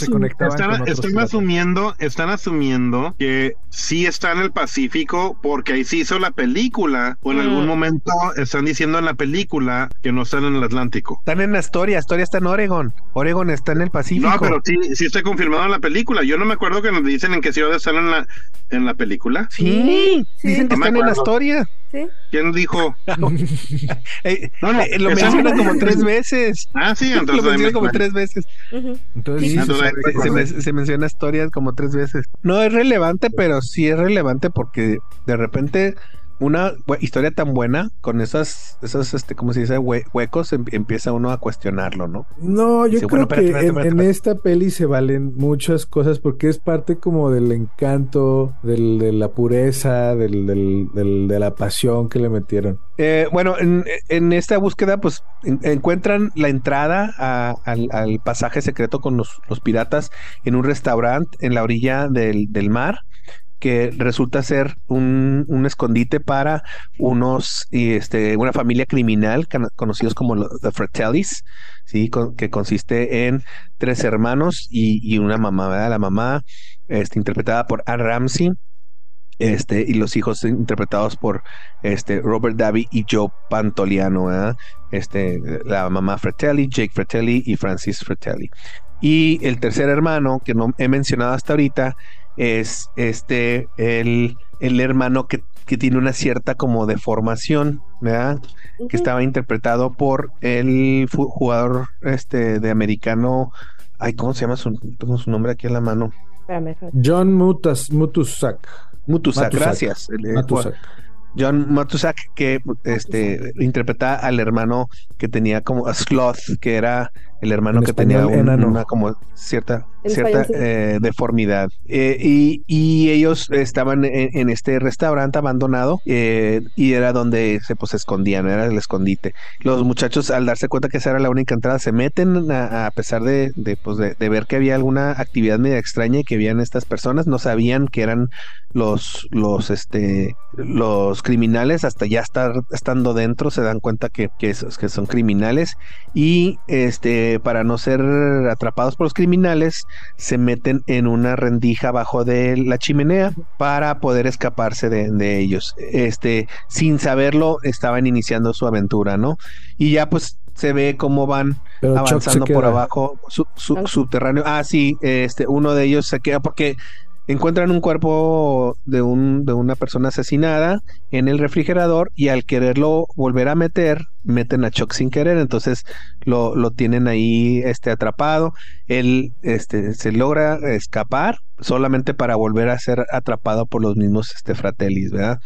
asumiendo, están asumiendo que sí está en el Pacífico porque ahí se hizo la película, o en algún mm. momento están diciendo en la película que no están en el Atlántico. Están en Astoria, Astoria está en Oregon, Oregon está en el Pacífico. No, pero sí, sí está confirmado en la película. Yo no me acuerdo que nos dicen en qué ciudad están en la, en la película. Sí, dicen que están en Astoria. ¿Quién dijo? Eh, no, no, lo menciona como tres veces. Ah, sí, entonces. lo menciona como tres veces. Entonces, sí, se, menciona historias como tres veces. No es relevante, pero sí es relevante porque de repente una historia tan buena con esas, esos, este, ¿cómo se dice? huecos, em, empieza uno a cuestionarlo, ¿no? No, yo creo que en, esta peli se valen muchas cosas porque es parte como del encanto, del, de la pureza, del, del, de la pasión que le metieron. Eh, bueno, en, esta búsqueda, pues encuentran la entrada al, al, pasaje secreto con los, los, piratas en un restaurante en la orilla del, del mar que resulta ser un, escondite para unos, este, una familia criminal conocidos como los The Fratellis, ¿sí? que consiste en tres hermanos y, una mamá. La mamá, este, interpretada por Anne Ramsey, este, y los hijos interpretados por este, Robert Davi y Joe Pantoliano. Este, la mamá Fratelli, Jake Fratelli y Francis Fratelli. Y el tercer hermano, que no he mencionado hasta ahorita, es este el, el hermano que, que, tiene una cierta como deformación, ¿verdad? Que estaba interpretado por el jugador este de americano. Ay, ¿cómo se llama su, tengo su nombre aquí en la mano? John Mutas, Mutusak. Mutusak, gracias. John Matusak, que este interpreta al hermano que tenía como a Sloth, que era el hermano que tenía una como cierta, cierta eh, deformidad. Eh, y, y, ellos estaban en, este restaurante abandonado eh, y era donde se pues, escondían, era el escondite. Los muchachos al darse cuenta que esa era la única entrada se meten a, pesar de, de, pues, de, de, ver que había alguna actividad media extraña y que habían estas personas, no sabían que eran los, los, este, los criminales, hasta ya estar estando dentro se dan cuenta que, que, que son criminales y este para no ser atrapados por los criminales, se meten en una rendija abajo de la chimenea para poder escaparse de, ellos. Este, sin saberlo, estaban iniciando su aventura, ¿no? Y ya pues se ve cómo van avanzando por abajo subterráneo. Ah, sí, este, uno de ellos se queda porque encuentran un cuerpo de, un, de una persona asesinada en el refrigerador y al quererlo volver a meter, meten a Chuck sin querer, entonces lo, lo tienen ahí este, atrapado. Él este, se logra escapar solamente para volver a ser atrapado por los mismos este, fratellis, ¿verdad?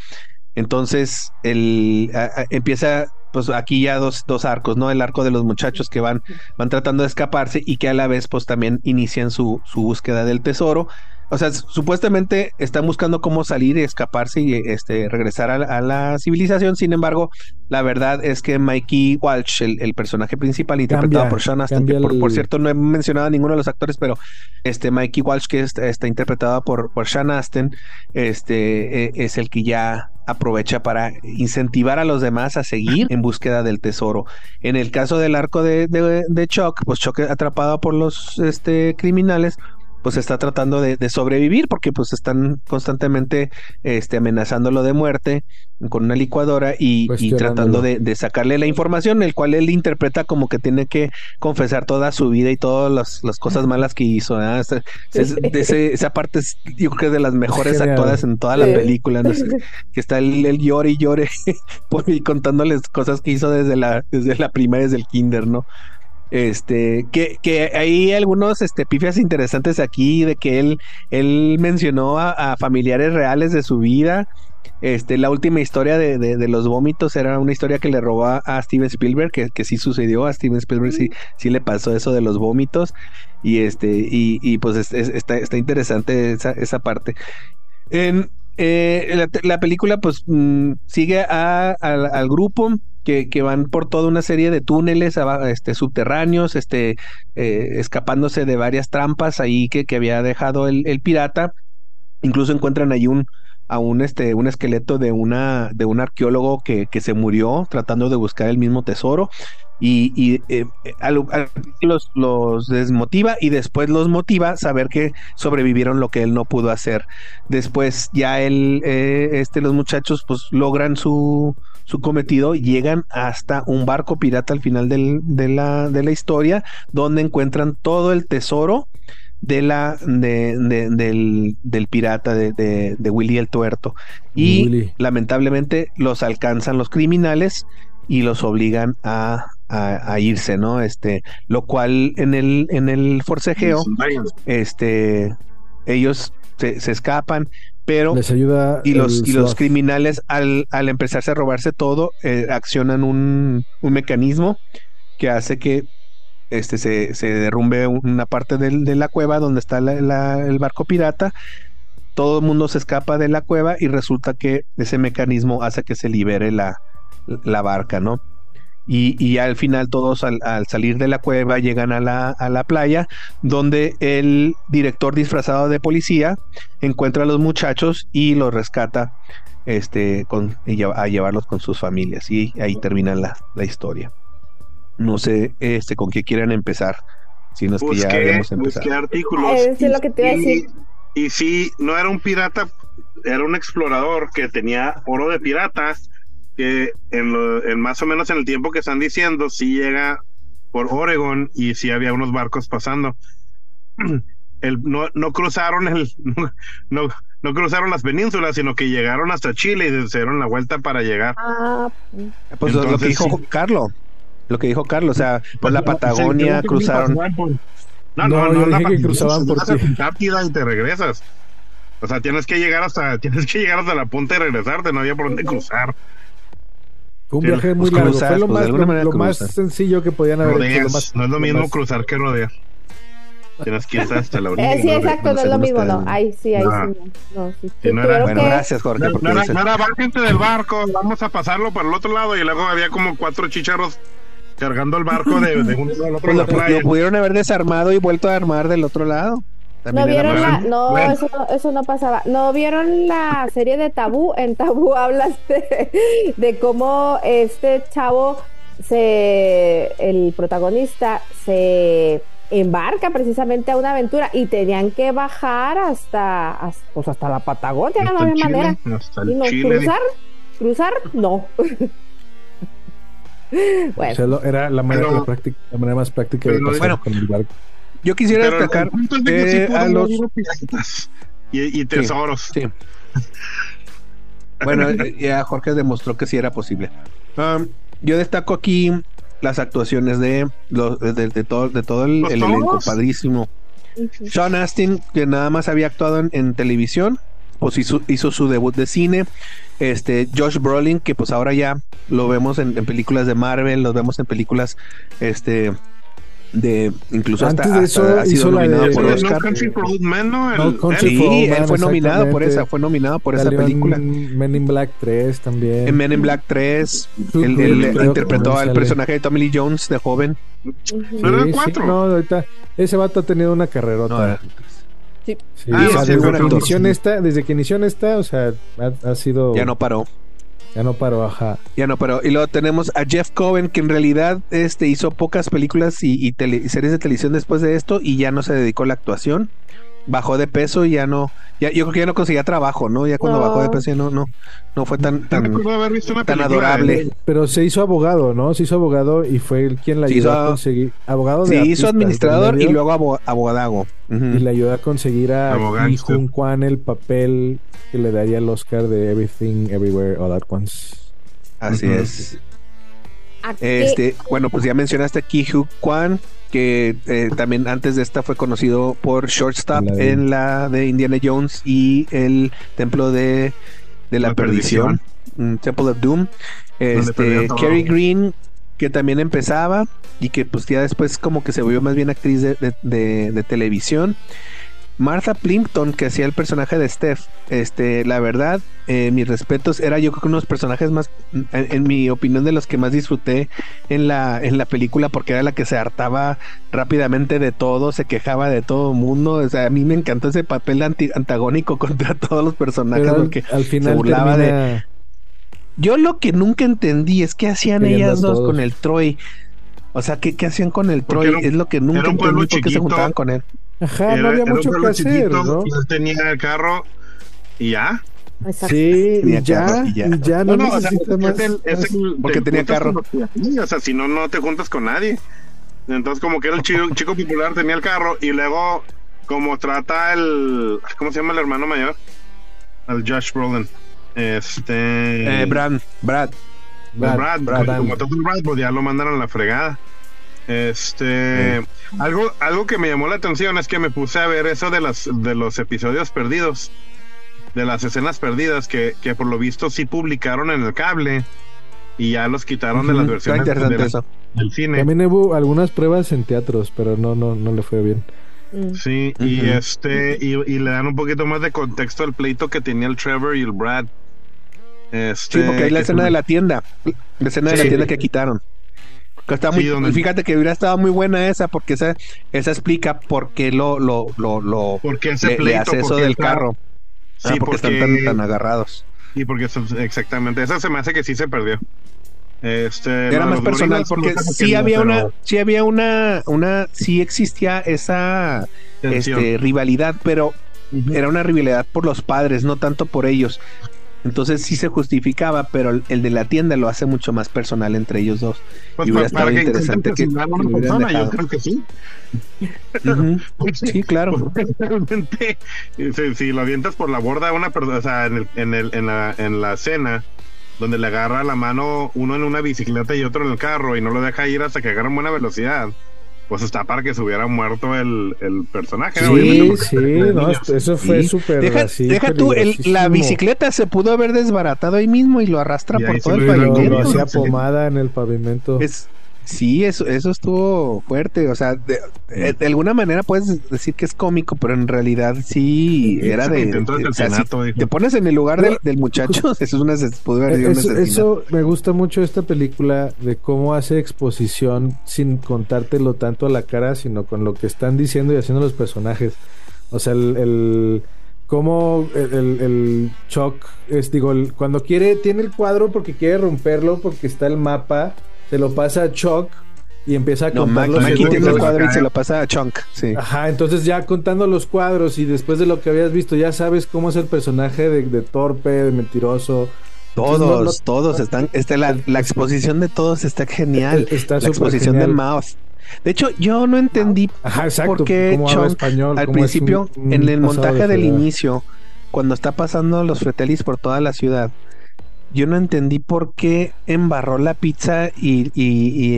Entonces, él empieza pues aquí ya dos, dos arcos, ¿no? El arco de los muchachos que van, van tratando de escaparse y que a la vez pues también inician su, su búsqueda del tesoro o sea, supuestamente están buscando cómo salir y escaparse y este, regresar a, la civilización. Sin embargo, la verdad es que Mikey Walsh, el, personaje principal, interpretado por Sean Astin, que por, cierto no he mencionado a ninguno de los actores, pero este Mikey Walsh, que está, interpretado por, por Sean Astin, este, e, es el que ya aprovecha para incentivar a los demás a seguir en búsqueda del tesoro. En el caso del arco de, de, de Chuck, pues Chuck atrapado por los este, criminales, pues está tratando de, sobrevivir porque pues están constantemente este, amenazándolo de muerte con una licuadora y, tratando de, sacarle la información, el cual él interpreta como que tiene que confesar toda su vida y todas las, cosas malas que hizo. esa parte es, yo creo que es de las mejores actuadas en toda la película, que está el, llore y llore y contándoles cosas que hizo desde la, desde la primaria, desde el kinder, ¿no? Este, que, que hay algunos este, pifias interesantes aquí de que él, él mencionó a, familiares reales de su vida. Este, la última historia de, de, los vómitos era una historia que le robó a Steven Spielberg, que, que sí sucedió, a Steven Spielberg sí, sí le pasó eso de los vómitos. Y este, y, y pues está, está interesante esa, esa parte. En, eh, la, película pues mm, sigue a, al grupo que, que, van por toda una serie de túneles este, subterráneos, este, eh, escapándose de varias trampas ahí que, que había dejado el, el, pirata. Incluso encuentran ahí un, a un, este, un esqueleto de, una, de un arqueólogo que, que se murió tratando de buscar el mismo tesoro y, y eh, los, los, desmotiva y después los motiva saber que sobrevivieron lo que él no pudo hacer. Después ya él, eh, este, los muchachos pues logran su, su cometido, llegan hasta un barco pirata al final del, de, la, de la historia donde encuentran todo el tesoro de la de, del, del, pirata de, de, Willy el Tuerto. Y lamentablemente los alcanzan los criminales y los obligan a, a, irse, ¿no? Este, lo cual en el, en el forcejeo, este, ellos se, escapan, pero les ayuda y los, y los criminales al, al, empezarse a robarse todo, eh, accionan un, un, mecanismo que hace que este se, se derrumbe una parte de la cueva donde está el barco pirata. Todo el mundo se escapa de la cueva y resulta que ese mecanismo hace que se libere la, la barca, ¿no? Y, y al final todos al, salir de la cueva llegan a la, a la, playa donde el director disfrazado de policía encuentra a los muchachos y los rescata este, con, a llevarlos con sus familias y ahí termina la, la historia. No sé este, con qué quieran empezar. Si nos que ya habíamos empezado. artículos. y, y sí, no era un pirata, era un explorador que tenía oro de piratas que en, más o menos en el tiempo que están diciendo, sí llega por Oregon y sí había unos barcos pasando. El, no, no cruzaron el no, no cruzaron las penínsulas, sino que llegaron hasta Chile y se dieron la vuelta para llegar. Ah, pues lo que dijo Carlos, lo que dijo Carlos, o sea, por la Patagonia cruzaron. No, no, no, no, que cruzaban por y te regresas. O sea, tienes que llegar hasta tienes que llegar hasta la punta y regresarte, no había por dónde cruzar. Fue un viaje muy largo. Fue lo, pues, más, lo, más sencillo que podían haber hecho. no es lo mismo cruzar que rodear. Tienes que ir hasta la orilla. Eh, sí, exacto, no, es lo mismo, no. Ahí sí, ahí sí. No, sí, bueno, gracias, Jorge. No, no, era, no era gente del barco, vamos a pasarlo para el otro lado y luego había como cuatro chicharros cargando el barco de, de un al otro pues. Lo, pudieron haber desarmado y vuelto a armar del otro lado. ¿No vieron la, no, eso, eso no pasaba. ¿No vieron la serie de Tabú? En Tabú hablas de, cómo este chavo se, el protagonista se embarca precisamente a una aventura y tenían que bajar hasta, hasta pues hasta la Patagonia, no había manera. y no, cruzar, cruzar, no. bueno. era la manera, la, práctica, la manera más práctica de pasar con el barco. Yo quisiera destacar eh, a los y, tesoros. Sí, bueno, ya Jorge demostró que sí era posible. Um, yo destaco aquí las actuaciones de los de, todo, de todo el, elenco padrísimo. Sean Astin, que nada más había actuado en, televisión, pues hizo, hizo, su debut de cine. Este, Josh Brolin, que pues ahora ya lo vemos en, en películas de Marvel, lo vemos en películas este, de incluso Antes hasta, de eso hasta ha sido nominado de- por No Oscar. Country for Old Men, ¿no? No El- Old Sí, Man, él fue nominado por esa, fue nominado por esa en película. Men in Black 3 también. En Men in Black 3, Hugh él, interpretó al personaje de Tommy Lee Jones de joven. No era el Sí, sí, cuatro. no, ahorita ese vato ha tenido una carrerota. No, era- Sí. Sí, Ah, o sea, sí, desde, que inició en esta, desde que inició en esta, o sea, ha, ha sido. ya no paró. Ya no paró, ajá. Ya no, pero y luego tenemos a Jeff Cohen, que en realidad este, hizo pocas películas y, y tele- y series de televisión después de esto y ya no se dedicó a la actuación. Bajó de peso y ya no, ya, yo creo que ya no conseguía trabajo, ¿no? Ya cuando No. bajó de peso ya no, no, no fue tan, tan, recuerdo haber visto una tan película adorable. de él. Pero se hizo abogado, ¿no? Se hizo abogado y fue el quien la Se ayudó hizo- a conseguir. Abogado de Se hizo administrador y luego abo- abogado. Ujú. Y le ayudó a conseguir a. Jun Kwan el papel que le daría el Oscar de Everything Everywhere All at Once. Así es. ¿A qué- Este, bueno, pues ya mencionaste a Ki Hu Kwan, que eh, también antes de esta fue conocido por Shortstop La de- en la de Indiana Jones y el Templo de, de la, La Perdición, mm, Temple of Doom. Este. Kerry Green, que también empezaba y que pues ya después como que se volvió más bien actriz de, de- de- de televisión. Martha Plimpton, que hacía el personaje de Steph, este, la verdad, eh, mis respetos, era yo creo que uno de los personajes más, en, en mi opinión, de los que más disfruté en la, en la película, porque era la que se hartaba rápidamente de todo, se quejaba de todo el mundo. O sea, a mí me encantó ese papel anti- antagónico contra todos los personajes, al, porque al final burlaba de- yo lo que nunca entendí es qué hacían Queriendo ellas dos todos. con el Troy. O sea, ¿qué, qué hacían con el Troy? era es lo que nunca entendí por qué se juntaban con él. Ajá, Era- no había mucho que hacer, ¿no? tenía el carro y ya. Exacto. Sí, y ya, y y ya. ya, no, No, no, o sea, más. es el- es el- Porque te tenía carro. con O sea, si no, no te juntas con nadie. Entonces, como que era el chico, chico popular, tenía el carro y luego, como trata el. ¿Cómo se llama el hermano mayor? El Josh Brolin. Este. Eh, Brad, Brad. Brad, Brad, Brad, Brad. como el Brad, pues ya lo mandaron a la fregada. Este. Algo, algo que me llamó la atención es que me puse a ver eso de, las, de los episodios perdidos. De las escenas perdidas que, que por lo visto sí publicaron en el cable. Y ya los quitaron de las versiones Está de interesante la- eso. del cine. También hubo algunas pruebas en teatros, pero no, no, no le fue bien. Mm. Sí, y este, y, y le dan un poquito más de contexto al pleito que tenía el Trevor y el Brad. Este, Sí, porque hay la que escena se- de la tienda. La escena de la tienda que quitaron. Está muy, Fíjate que hubiera estado muy buena esa, porque esa, esa explica por qué lo, lo, lo, lo Porque ese le, hace eso del está- carro. Sí, Ah, porque, están tan, tan agarrados. Y porque eso- exactamente, esa se me hace que sí se perdió. Este, Era más personal, gorilas, porque sí había una, sí había una, una, sí existía esa este, rivalidad, pero era una rivalidad por los padres, no tanto por ellos. Entonces sí se justificaba, pero el, de la tienda lo hace mucho más personal entre ellos dos. Pues y hubiera para, para estado que interesante que, una persona, yo creo que sí. Ujú. Sí, claro. Realmente, si, si lo avientas por la borda a una persona, o sea, en, el, en, el, en, la, en la escena, donde le agarra la mano uno en una bicicleta y otro en el carro y no lo deja ir hasta que agarran buena velocidad, pues está para que se hubiera muerto el, el personaje. Sí, porque sí, es no, niños. eso fue Sí. súper Deja, así. deja tú, el- la bicicleta se pudo haber desbaratado ahí mismo y lo arrastra Y por todo el lo Lo, lo pavimento. comido. hacía pomada en el pavimento. Es, sí, eso, eso estuvo fuerte. O sea, de, eh, de alguna manera puedes decir que es cómico, pero en realidad sí era de. intentó de- o sea, si te pones en el lugar del, del muchacho, eso es una, ases- pudo haber sido un Eh, Eso, eso me gusta mucho de esta película de cómo hace exposición sin contártelo tanto a la cara, sino con lo que están diciendo y haciendo los personajes. O sea, el, el cómo el, el- el Chuck es, digo, el- cuando quiere, tiene el cuadro porque quiere romperlo, porque está el mapa, se lo pasa a Chuck y empieza a No, contar Mac- los segundos. cuadro y se lo pasa a Chunk. Sí. Ajá, entonces ya contando los cuadros y después de lo que habías visto, ya sabes cómo es el personaje de, de torpe, de mentiroso. Todos, Entonces, no- no- todos están. Este, la, la exposición de todos está genial. Está la exposición de genial. Mouth. De hecho, yo no entendí Ajá, exacto. por qué Chunk español, al principio, un- un en el montaje de del inicio, cuando está pasando los fretelis por toda la ciudad, yo no entendí por qué embarró la pizza y, y,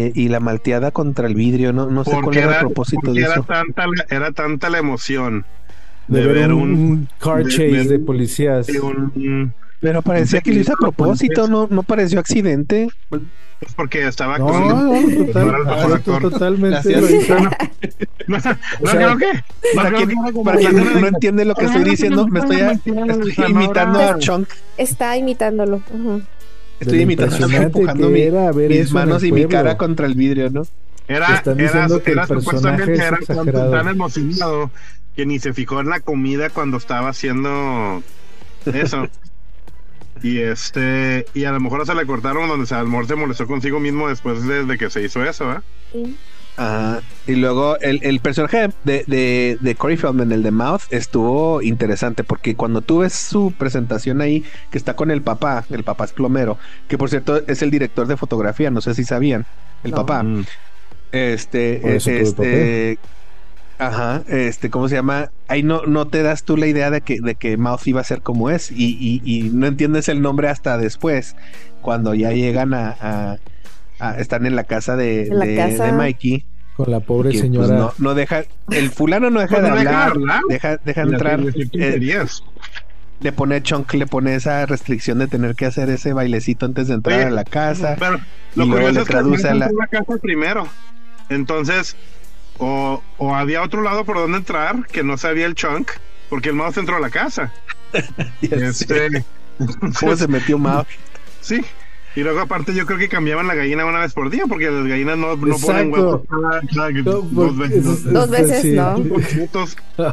y- y la malteada contra el vidrio. No, no sé cuál era el propósito de era eso. tanta, la- era tanta la emoción De, ver un, un car de chase de policías. de un, Pero parecía que lo hizo a propósito, no, no pareció accidente. Es porque estaba No, actuando. no, total- No era el mejor actor. totalmente. No, no sea, creo que. Para no quien, creo que- para quien no entiende lo que estoy diciendo, me estoy, estoy imitando a Chunk. Está imitándolo. Estoy lo imitando, estoy impresionante empujando mi- era ver mis manos y mi cara contra el vidrio, ¿no? Era, Están era, era personaje supuestamente es era tan emocionado que ni se fijó en la comida cuando estaba haciendo eso. Y este, y a lo mejor se le cortaron donde se, a lo mejor se molestó consigo mismo después de, de que se hizo eso, ¿eh? Sí. Ah, y luego el, el personaje de, de, de Corey Feldman, el de Mouth, estuvo interesante porque cuando tú ves su presentación ahí, que está con el papá, el papá es plomero, que por cierto es el director de fotografía, no sé si sabían, el No. papá. Mm. Este, el este, ajá, este, ¿cómo se llama? Ahí no, no te das tú la idea de que, de que Mouth iba a ser como es y, y, y no entiendes el nombre hasta después, cuando ya llegan a, a- a- están en la casa de, En la de- casa. de Mikey. Con la pobre que, pues, señora. no, no deja, el fulano no deja Pues de no deja de hablar, deja, deja Y entrar, eh, le pone Chunk, le pone esa restricción de tener que hacer ese bailecito antes de entrar Oye, a la casa. Pero y lo luego curioso le es que traduce a la- la casa primero. Entonces, o, o había otro lado por donde entrar que no sabía el chunk, porque el mouse entró a la casa. Este, ¿Cómo se metió Mao? sí. Y luego aparte yo creo que cambiaban la gallina una vez por día, porque las gallinas no, no ponen huevos cada, cada- No, dos veces. es- Dos, Dos veces, sí. ¿no?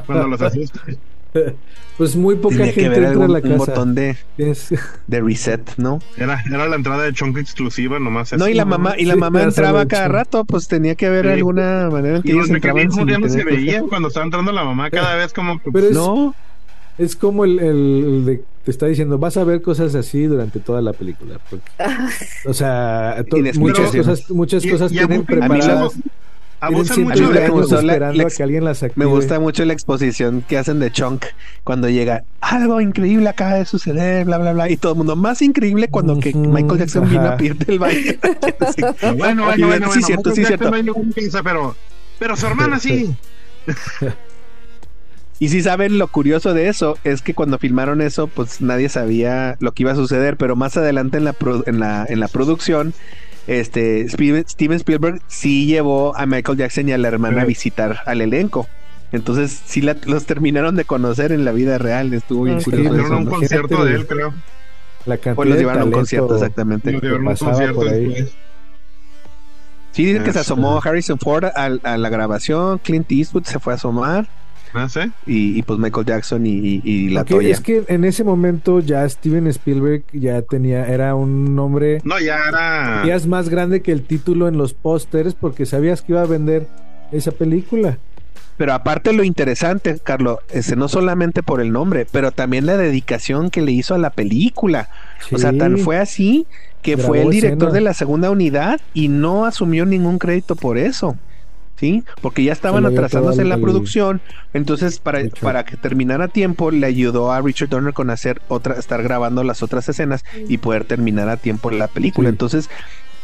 cuando los asustan. Pues muy poca Tenía que gente entra a algún la un casa. botón de, de reset, ¿no? Era, era la entrada de chunk exclusiva nomás. No, así. y la mamá, y la Sí, mamá entraba cada rato, pues tenía que haber Sí. alguna manera en que Y los entraban sin ya no se veían cuando estaba entrando la mamá cada vez como que- Pero es, No, es como el, el- el de te está diciendo, vas a ver cosas así durante toda la película. porque- o sea, to- muchas cosas, muchas cosas y tienen preparadas. Abusan cientos mucho de de me la- la que alguien las gusta mucho la exposición que hacen de Chunk cuando llega, algo increíble acaba de suceder, bla, bla, bla, y todo el mundo, más increíble cuando que Michael Jackson vino ajá. a pedirte el baile. Bueno, bueno, bueno, sí, bueno, cierto, sí, Michael cierto. Jackson no hay ninguna piensa, pero, pero su hermana sí. Y si saben lo curioso de eso es que cuando filmaron eso, pues nadie sabía lo que iba a suceder, pero más adelante en la pro- en la en la producción, este Steven, Spielberg sí llevó a Michael Jackson y a la hermana a visitar al elenco. Entonces sí la- los terminaron de conocer en la vida real, estuvo bien Sí, curioso eso, un ¿no? concierto de él, creo. La cantidad Pues los llevaron a un concierto exactamente. Lo dieron un pasaba concierto por ahí. después. Sí, dicen que se Eso. asomó Harrison Ford a, la grabación, Clint Eastwood se fue a asomar ¿Ah, sí? y, y, pues Michael Jackson y, y- y la Toya. es que en ese momento ya Steven Spielberg ya tenía, era un nombre No, ya era. ya es más grande que el título en los pósters porque sabías que iba a vender esa película. Pero aparte lo interesante, Carlos, ese no solamente por el nombre, pero también la dedicación que le hizo a la película. O sea, tan fue así que Grabó fue el director de la segunda unidad y no asumió ningún crédito por eso. ¿Sí? Porque ya estaban atrasándose en la producción. Entonces, para, para que terminara a tiempo, le ayudó a Richard Donner con hacer otra, estar grabando las otras escenas y poder terminar a tiempo la película. Sí. Entonces,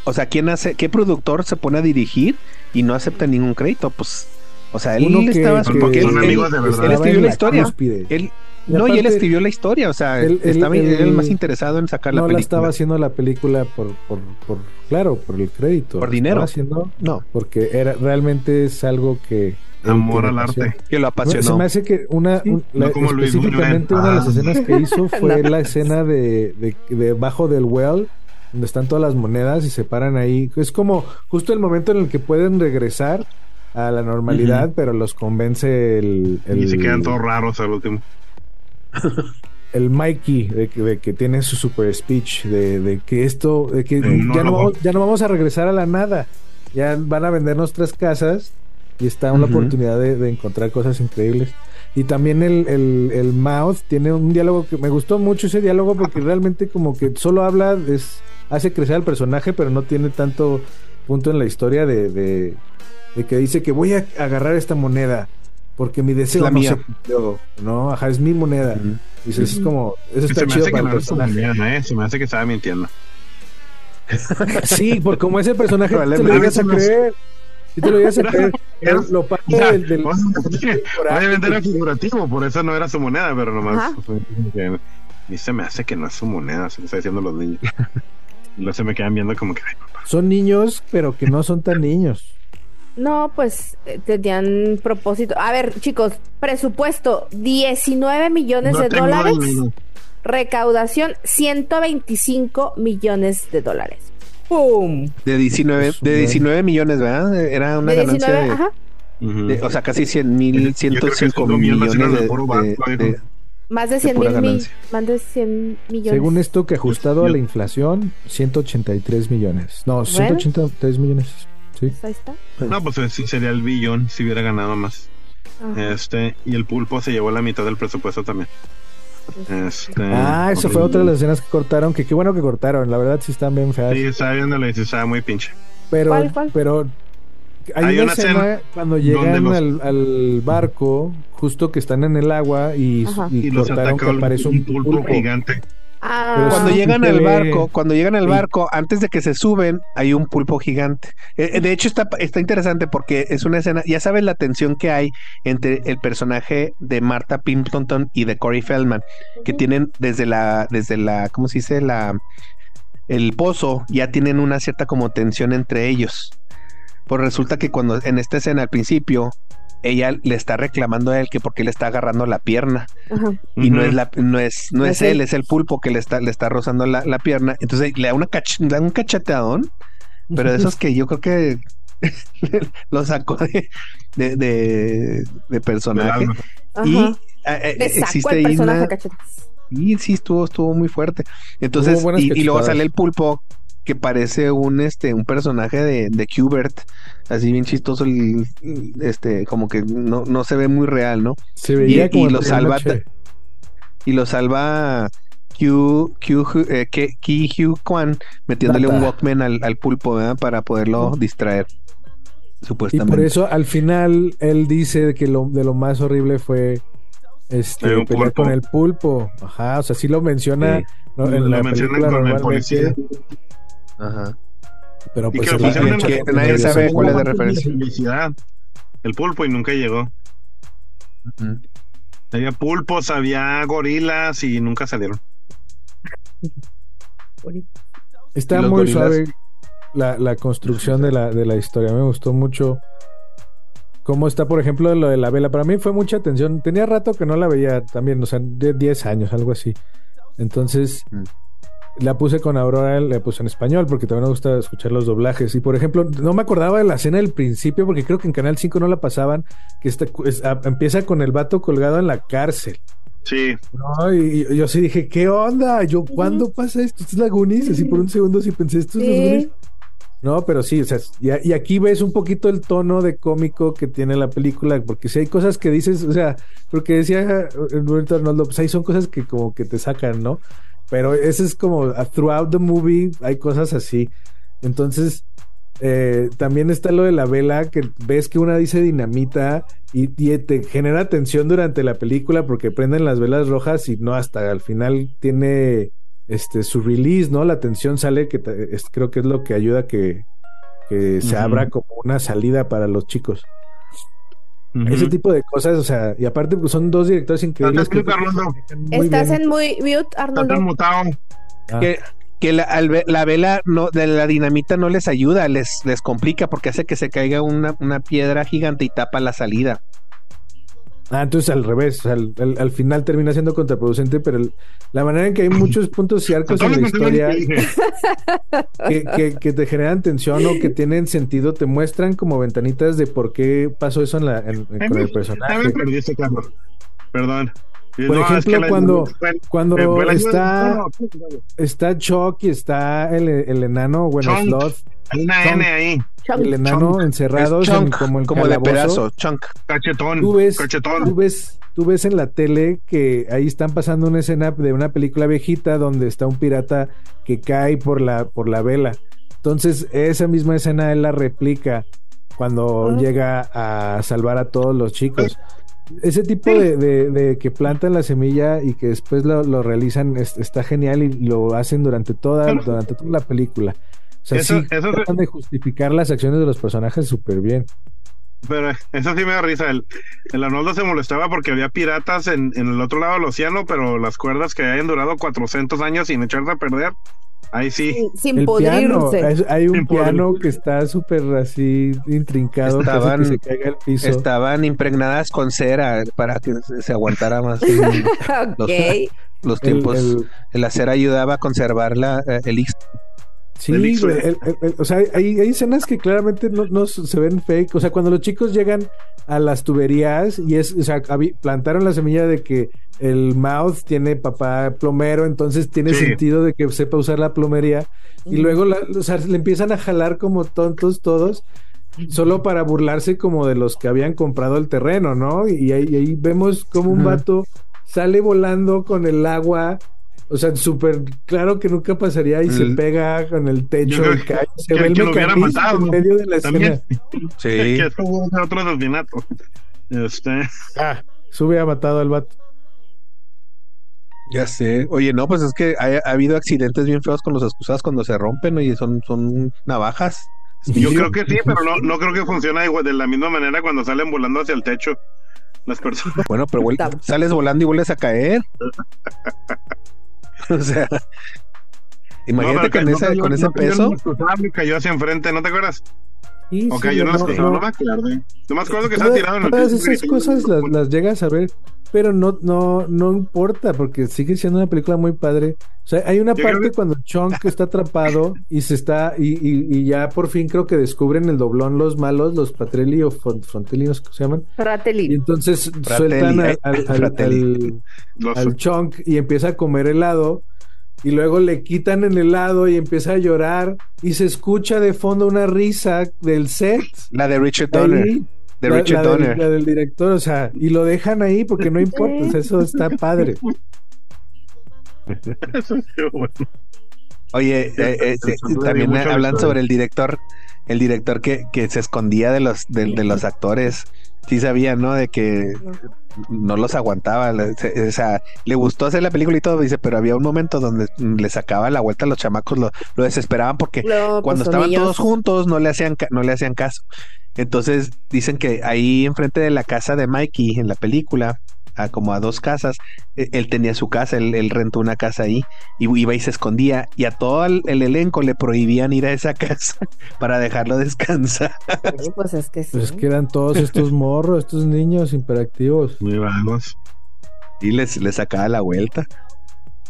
o sea, ¿quién hace, qué productor se pone a dirigir y no acepta ningún crédito? Pues, o sea, él Uno que- estaba que porque él, son él- escribió la historia. cúspide. él- Y no, y él escribió la historia, o sea, él- él- estaba él- era el más interesado en sacar la no la película. estaba haciendo la película por, por, por claro, por el crédito. Por dinero. Haciendo No, porque era realmente es algo que él Amor al arte. que lo No, apasionó. Se me hace que una, Sí, un- no la- como Luis específicamente Buñuel. una de las Ah. escenas que hizo fue No. la escena de, de, de bajo del well, donde están todas las monedas y se paran ahí. Es como justo el momento en el que pueden regresar a la normalidad, pero los convence el, el, Y se quedan todos raros al último. El Mikey de que, de que tiene su super speech de, de que esto, de que ya, no vamos, ya no vamos a regresar a la nada. Ya van a vender nuestras casas y está una oportunidad de, de encontrar cosas increíbles. Y también el, el, el Mouth tiene un diálogo que me gustó mucho ese diálogo porque realmente como que solo habla, es, hace crecer al personaje, pero no tiene tanto punto en la historia de, de, de que dice que voy a agarrar esta moneda porque mi deseo la no mía. se cumplió. No, ajá, es mi moneda. Ujú. Dices, es como, eso está Se me chido hace que para no el personaje. ¿eh? Se me hace que estaba mintiendo. Sí, por como es el personaje, te lo ibas a creer. Sí te lo ibas a creer. Era- Lo O sea, del, del- Obviamente era figurativo, por eso no era su moneda, pero nomás. Que- mí se me hace que no es su moneda, se lo está diciendo los niños. y luego se me quedan viendo como que, ay, papá. Son niños, pero que no son tan niños. No, pues eh, tenían propósito. A ver, chicos, presupuesto 19 millones No de dólares. Recaudación 125 millones de dólares. ¡Pum! De 19, Pues, de bueno. 19 millones, ¿verdad? Era una De ganancia 19, de, ajá. De- o sea, casi 100 mil, Yo creo que 105 esos millones de, barco, de- Más de de 100 pura mil mi- más de 100 millones. Según esto, que ajustado a la inflación, 183 millones. No, 183 millones. Sí. Pues ahí está. No, pues sí sería el billón si hubiera ganado más. Ajá. Este, y el pulpo se llevó la mitad del presupuesto también. Este, Ah, eso fue otra de las escenas que cortaron, que qué bueno que cortaron. La verdad sí están bien feas. Sí, estaba viéndole y sí estaba muy pinche. Pero, ¿Cuál, cuál? pero hay, Hay una, una escena, escena cuando llegan los- al, al barco, justo que están en el agua y, Ajá. y Y los cortaron que aparece un un pulpo, pulpo. gigante. Ah, Pero Cuando llegan al barco, cuando llegan al Sí. barco, antes de que se suben, hay un pulpo gigante. Eh, eh, de hecho, está, está interesante porque es una escena, ya sabes la tensión que hay entre el personaje de Martha Pimpleton y de Corey Feldman, que tienen desde la, desde la, ¿cómo se dice? La, el pozo, ya tienen una cierta como tensión entre ellos. Pues resulta que cuando en esta escena al principio, ella le está reclamando a él que porque le está agarrando la pierna. Ajá. y no es la no es no es es él, él. es el pulpo que le está le está rozando la, la pierna. Entonces le da una cach- le da un cacheteadón pero de esos que yo creo que lo sacó de de, de- de personaje. Y eh, eh, Le existe el ahí personaje una y sí estuvo estuvo muy fuerte. Entonces y, y luego sale el pulpo que parece un este un personaje de, de Qbert así bien chistoso el- este como que no, no se ve muy real no Se veía y como lo en salva y lo salva Q, Q, eh, Ki Hugh Kwan metiéndole un. Walkman al, al pulpo ¿verdad? para poderlo distraer. Y Supuestamente. por eso al final él dice que lo, de lo más horrible fue este, pelear pulpo. con el pulpo. Ajá, o sea, sí lo menciona Sí. ¿no? Lo en la mencionan película con el policía. Ajá. pero Y pues que el- lo pusieron el- en que el- nadie sabe cuál es Hubo referencia. publicidad. El pulpo y nunca llegó. Había pulpos, había gorilas y nunca salieron. Está ¿Y los muy gorilas? suave la, la construcción de la, de la historia. Me gustó mucho cómo está, por ejemplo, lo de la vela. Para mí fue mucha atención. Tenía rato que no la veía también, o sea, de 10 años, algo así. Entonces, Mm. La puse con Aurora, la puse en español, porque también me gusta escuchar los doblajes. Y, por ejemplo, no me acordaba de la escena del principio, porque creo que en Canal 5 no la pasaban, que está, es- a- empieza con el vato colgado en la cárcel. Sí, No, y, y yo sí dije, ¿qué onda? Yo, ¿cuándo pasa esto? ¿Esto es la Goonies? Así por un segundo sí pensé, ¿esto es. Goonies? No, pero sí, o sea, y, y aquí ves un poquito el tono de cómico que tiene la película, porque si hay cosas que dices, o sea, porque decía eh, Roberto Arnoldo, pues ahí son cosas que como que te sacan, ¿no? Pero eso es como, uh, throughout the movie hay cosas así. Entonces, eh, también está lo de la vela, que ves que una dice dinamita y, y te genera tensión durante la película porque prenden las velas rojas y no hasta al final tiene este su release, ¿no? La tensión sale que te- es- creo que es lo que ayuda a que, que se abra como una salida para los chicos. Ese tipo de cosas, o sea, y aparte pues, son dos directores increíbles. Estás que- Arnoldo. muy Estás bien. en muy mute, Arnoldo. mutado. Ah. Que, que la, la vela no, de la dinamita no les ayuda, les, les complica porque hace que se caiga una, una piedra gigante y tapa la salida. Ah, entonces al revés, al, al- al final termina siendo contraproducente, pero el- la manera en que hay muchos puntos y arcos en la historia que, que- que te generan tensión o que tienen sentido, te muestran como ventanitas de por qué pasó eso en la, en- en- "Ay, con el personaje. Perdón. Por no, es ejemplo, que la- cuando- Cuando está, está Chuck y está el, el enano, bueno. Sloth, Hay una. N ahí. El enano Chunk. encerrados Es en como el como de pedazo, chunk. Cachetón. Tú ves, Cachetón. tú ves, tú ves en la tele que ahí están pasando una escena de una película viejita donde está un pirata que cae por la, por la vela. Entonces, esa misma escena él la replica cuando Ah. llega a salvar a todos los chicos. Ese tipo de, de- de que plantan la semilla y que después lo, lo realizan es- está genial y lo hacen durante toda, durante toda la película. O sea, Eso- sí, eso de justificar las acciones de los personajes súper bien. Pero eso sí me da risa. El, el Arnoldo se molestaba porque había piratas en, en el otro lado del océano, pero las cuerdas que hayan durado 400 años sin echarse a perder, ahí sí. Sin, sin El podrirse. hay un Sin piano podrirse. que está súper así intrincado, Estaban- que se caiga al piso. Estaban impregnadas con cera para que se aguantara más los, ok. los El- tiempos. el- La cera ayudaba a conservar la, eh, el. Sí, El Ixo, güey, el- el- el- o sea, hay, hay escenas que claramente no, no se ven fake. O sea, cuando los chicos llegan a las tuberías y es, o sea, plantaron la semilla de que el mouth tiene papá plomero, entonces tiene Sí. sentido de que sepa usar la plomería. Y luego, la- o sea, le empiezan a jalar como tontos todos, solo para burlarse como de los que habían comprado el terreno, ¿no? Y ahí, y ahí vemos como un vato sale volando con el agua. O sea, súper claro que nunca pasaría y se El- pega con el techo y cae. Se que- ve el que lo hubiera mecanismo matado, en medio de la También. escena. Sí. que eso fue otro asesinato. Este, Ah, sube ha matado al vato. Ya sé. Oye, no, pues es que ha, ha habido accidentes bien feos con los excusados cuando se rompen, oye, son, son navajas. yo creo que sí, pero no, no creo que funciona igual de la misma manera cuando salen volando hacia el techo las personas. Bueno, pero sales volando y vuelves a caer. o sea, imagínate No, con, esa, cayó- con ese no peso. cayó hacia enfrente, ¿no te acuerdas? Sí, O sí, en no, no. no me acuerdo. No me acuerdo que estaba Toda- tirado en el todas esas cosas las, las llegas a ver, pero no, no, no importa, porque sigue siendo una película muy padre. O sea, hay una Yo parte que- cuando Chunk está atrapado y se está, y, y, y ya por fin creo que descubren el doblón los malos, los Patrelli o Fron- Frontelli, no sé cómo se llaman. Y Fratelli. entonces Fratelli, sueltan al, al- al- Fratelli. al- Los- al Chunk y empieza a comer helado y luego le quitan el helado y empieza a llorar y se escucha de fondo una risa del set. La de Richard Donner. Ahí, De la, Richard la del, Donner. la del director, o sea, y lo dejan ahí porque no importa, o sea, eso está padre. Eso sí, bueno. Oye, eh, eh, eh, sonido también dio mucho hablan sobre el director, el director que, que se escondía de los, de, de los actores. Sí sabía, ¿no? De que no los aguantaba. O sea, le gustó hacer la película y todo, dice, pero había un momento donde le sacaba la vuelta a los chamacos, lo, lo desesperaban porque No, pues cuando estaban todos juntos no le hacían no le hacían caso. Entonces dicen que ahí enfrente de la casa de Mikey en la película, a como a dos casas, eh, él tenía su casa, él, él rentó una casa ahí y iba y se escondía y a todo el, el elenco le prohibían ir a esa casa para dejarlo descansar. Sí, pues es que sí. Pues es que eran todos estos morros, estos niños hiperactivos. Muy vagos. y les, les sacaba la vuelta.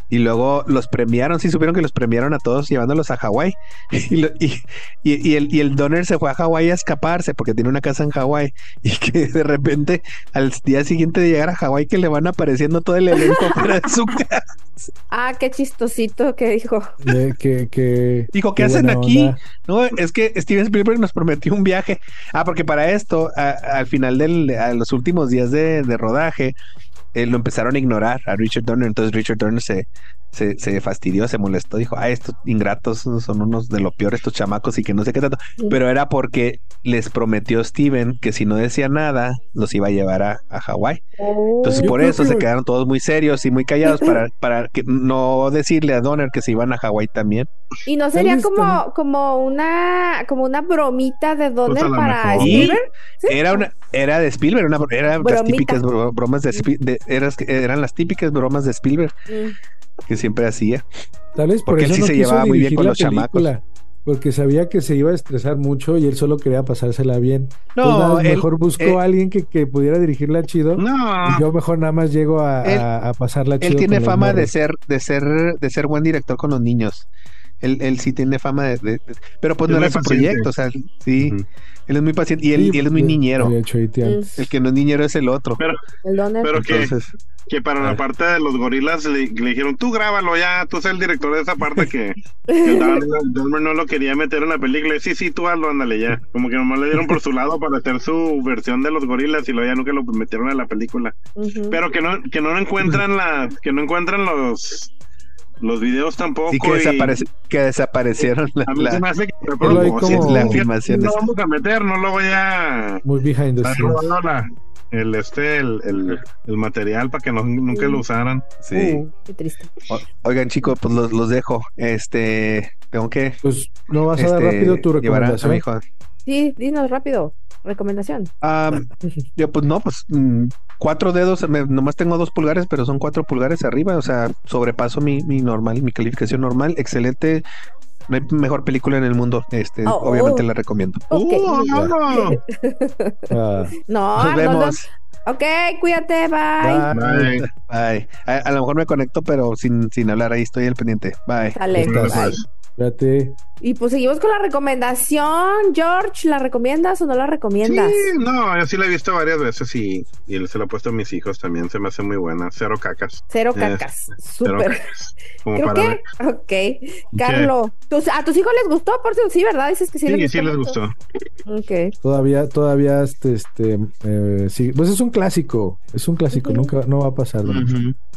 Y luego los premiaron, sí supieron que los premiaron a todos llevándolos a Hawái. Y, lo- y, y- y el, y el Donner se fue a Hawái a escaparse porque tiene una casa en Hawái. Y que de repente al día siguiente de llegar a Hawái que le van apareciendo todo el elenco fuera de su casa. Ah, qué chistosito que dijo. De que, que, Dijo, ¿qué qué hacen aquí? onda. No, es que Steven Spielberg nos prometió un viaje. Ah, porque para esto, a- al final del, a los últimos días de, de rodaje, eh, lo empezaron a ignorar a Richard Donner. Entonces Richard Donner se, se, se fastidió, se molestó, dijo, ah, estos ingratos son unos de lo peor estos chamacos y que no sé qué tanto. Pero era porque les prometió Steven que si no decía nada, los iba a llevar a, a Hawái. Entonces Yo por eso que- se quedaron todos muy serios y muy callados para, para que no decirle a Donner que se iban a Hawái también. Y no sería como, como una, como una bromita de Donner Pues para mejor. Spielberg. ¿Sí? Era una, era de Spielberg, una, era las típicas bro- bromas de, de- eras- eran las típicas bromas de Spielberg Mm. Que siempre hacía. Tal vez por Porque él sí no se quiso llevaba muy bien con los chamacos. película, Porque sabía que se iba a estresar mucho y él solo quería pasársela bien. No, él- mejor buscó eh, a alguien que, que pudiera dirigirla chido. No, Y yo mejor nada más llego a, Él- a- a pasarla chido. Él tiene fama de ser, de ser, de ser buen director con los niños. Él, él sí tiene fama de, de- de- pero pues Es no era su proyecto, o sea, sí, él es muy paciente y él, Sí, y él es muy niñero. hecho. El que no es niñero es el otro. pero, El pero que, Entonces, que para la parte de los gorilas le, le dijeron, tú grábalo ya, tú sé el director de esa parte que, que Dan- no lo quería meter en la película. Y, sí, sí, tú hazlo, ándale ya. Como que nomás le dieron por su lado para hacer su versión de los gorilas y luego ya nunca lo metieron en la película. Pero que no, que no encuentran la, que no encuentran los los videos tampoco. sí que, y desaparece, que desaparecieron la, a mí la- se me hace que fue Pero hay propósito. como- la Sí, filmación No esa. vamos a meter, no lo voy a Muy behind the scenes. la, el este, el, el, el material para que no, nunca lo usaran. Sí. Uh, qué triste. O- oigan, chicos, pues los, los dejo. Este, tengo que Pues no vas a dar este, rápido tu a- recomendación. mi hijo. Sí, dinos rápido. Recomendación. Ah, yo, pues no, pues mm, cuatro dedos, me- nomás tengo dos pulgares, pero son cuatro pulgares arriba, o sea, sobrepaso mi, mi normal, mi calificación normal, excelente. No hay mejor película en el mundo, este, Oh, obviamente oh. la recomiendo. Ok. ¡Uh, no! No, Nos no, vemos. no. Ok, cuídate, bye. Bye. Bye. A, a lo mejor me conecto, pero sin, sin hablar ahí, estoy al pendiente. Bye. Dale, bye. espérate. Y pues seguimos con la recomendación. George, ¿la recomiendas o no la recomiendas? Sí, no, yo sí la he visto varias veces y, y se la he puesto a mis hijos también. Se me hace muy buena. Cero cacas. Cero Eh, cacas. Cero Súper. Creo ver. que, ok. Carlos, ¿tus- ¿a tus hijos les gustó? Por cierto, sí, ¿verdad? Dices que sí, Sí, les sí les gustó. Ok. Todavía, todavía, este, este, eh, sí, pues es un clásico, es un clásico, nunca, no va a pasar.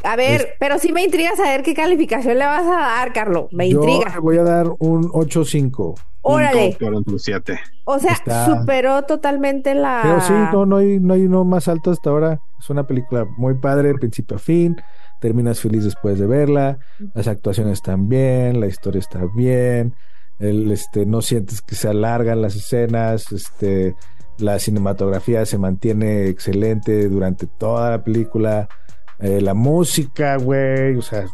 A ver, pero sí me intriga saber qué calificación le vas a dar, Carlos. Me Yo intriga. le voy a dar un 8-5. Órale. Punto 47. O sea, Está- superó totalmente la. Pero sí, no, no hay, no hay uno más alto hasta ahora. Es una película muy padre, principio a fin. Terminas feliz después de verla. Las actuaciones están bien, la historia está bien. El, este, no sientes que se alargan las escenas. Este, la cinematografía se mantiene excelente durante toda la película. Eh, la música, güey, o sea.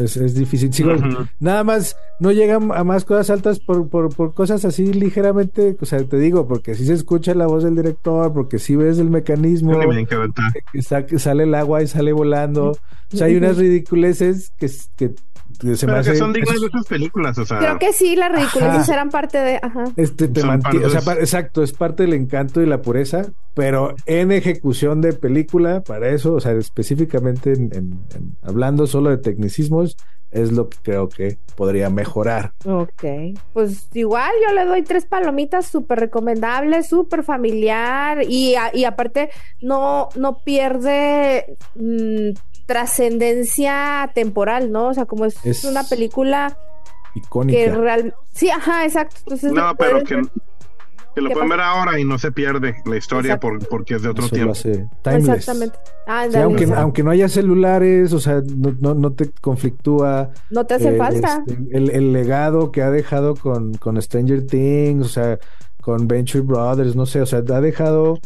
Es, es difícil. Nada más, no llegan a más cosas altas por, por, por cosas así ligeramente, o sea, te digo, porque sí se escucha la voz del director, porque sí ves el mecanismo, que sa- sale el agua y sale volando. O sea, hay unas ridiculeces que, que, que se me Pero que son dignas de esas películas, o sea. Creo que sí, las ridiculeces Ajá. eran parte de. Ajá. Este te mantiene, o sea, exacto, es parte del encanto y la pureza, pero en ejecución de película, para eso, o sea, específicamente en- en- en- hablando solo de tecnicismos, es lo que creo que podría mejorar. Ok. Pues igual yo le doy tres palomitas súper recomendables, súper familiar y, a- y aparte no, no pierde mm, trascendencia temporal, ¿no? O sea, como es, Es una película Icónica. que real... Sí, ajá, exacto. Entonces, No, pero puedes que, que lo ¿Qué pueden pasa? ver ahora y no se pierde la historia por, porque es de otro Eso lo tiempo. hace timeless. Exactamente. Ah, Sí, aunque, aunque no haya celulares, o sea, no, no, no te conflictúa. no te hace eh, falta. este, el, el legado que ha dejado con, con Stranger Things, o sea, con Venture Brothers, no sé, o sea, ha dejado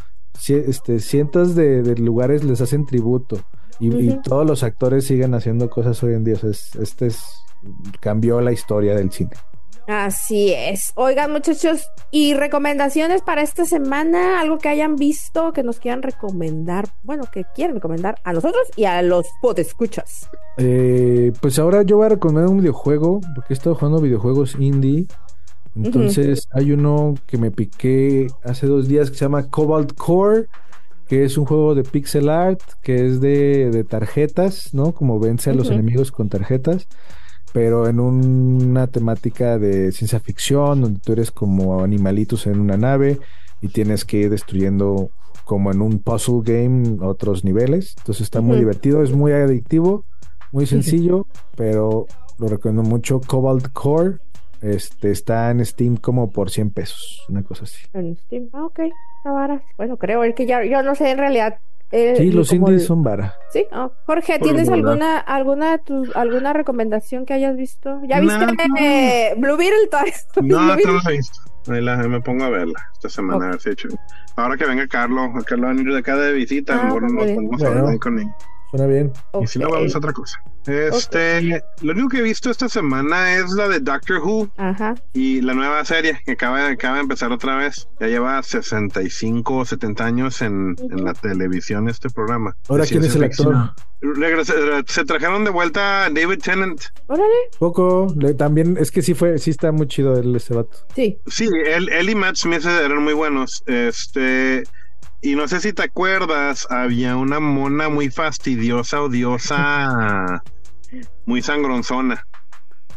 este, cientos de, de lugares les hacen tributo y, y todos los actores siguen haciendo cosas hoy en día. O sea, es- este es, cambió la historia del cine. Así es. Oigan, muchachos, y recomendaciones para esta semana, algo que hayan visto, que nos quieran recomendar, bueno, que quieran recomendar a nosotros y a los podescuchas. Eh, pues ahora yo voy a recomendar un videojuego, porque he estado jugando videojuegos indie. Entonces hay uno que me piqué hace dos días que se llama Cobalt Core, que es un juego de pixel art, que es de, de tarjetas, ¿no? Como vence a los enemigos con tarjetas, pero en una temática de ciencia ficción, donde tú eres como animalitos en una nave y tienes que ir destruyendo como en un puzzle game otros niveles. Entonces está muy divertido, es muy adictivo, muy sencillo, pero lo recomiendo mucho. Cobalt Core este, está en Steam como por 100 pesos, una cosa así. En Steam. Ah, ok. Bueno, creo, es que ya, yo no sé en realidad. Eh, Sí, los indies el- son vara. Sí, ah. Jorge, ¿tienes alguna alguna tus- alguna recomendación que hayas visto? ¿Ya viste no. eh, Blue Beetle? No, no la he visto. Ahí la, ahí me pongo a verla esta semana. Ok. a ver si he hecho- Ahora que venga Carlos, Carlos va a venir de acá de visita, Ah, muy nos ponemos a Bueno. hablar con él. Suena bien. Y si no, vamos a otra cosa. Este, lo único que he visto esta semana es la de Doctor Who Ajá. y la nueva serie que acaba, acaba de empezar otra vez. Ya lleva 65 o 70 años en, en la televisión este programa. Ahora, ¿quién es el actor? Regresa- se trajeron de vuelta a David Tennant. Órale. Poco, le- también, es que sí fue, sí está muy chido el, ese vato. Sí. Sí, él, él y Matt Smith eran muy buenos. Este, y no sé si te acuerdas, había una mona muy fastidiosa, odiosa, muy sangronzona,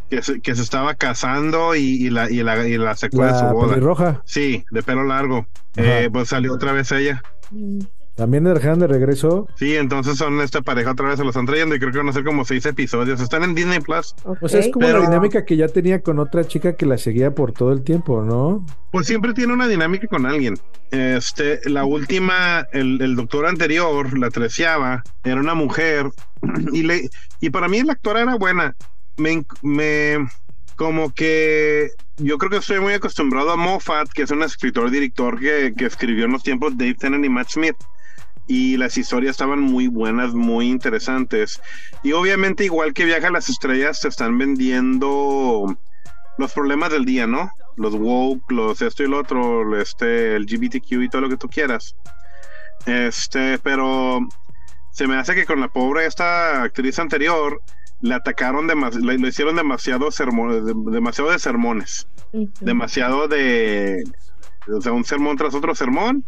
que se, que se estaba casando y, y la, y, la, y la sacó de su boda. pelirroja. Sí, de pelo largo. Eh, pues salió otra vez ella. Mm. ¿También dejaron de regreso? Sí, entonces son esta pareja otra vez se los están trayendo y creo que van a ser como seis episodios. Están en Disney Plus. O sea, es como la dinámica que ya tenía con otra chica que la seguía por todo el tiempo, ¿no? Pues siempre tiene una dinámica con alguien. Este, la última, el, el doctor anterior, la treceava, era una mujer y le, y para mí la actora era buena. Me, me, como que yo creo que estoy muy acostumbrado a Moffat, que es un escritor-director que, que escribió en los tiempos Dave Tennant y Matt Smith y las historias estaban muy buenas, muy interesantes. Y obviamente, igual que Viaja a las Estrellas, te están vendiendo los problemas del día, ¿no? Los woke, los esto y lo otro, este, el GBTQ y todo lo que tú quieras. Este, pero se me hace que con la pobre esta actriz anterior le atacaron demasiado, le, hicieron demasiado sermones, demasiado de sermones, demasiado de, o sea, un sermón tras otro sermón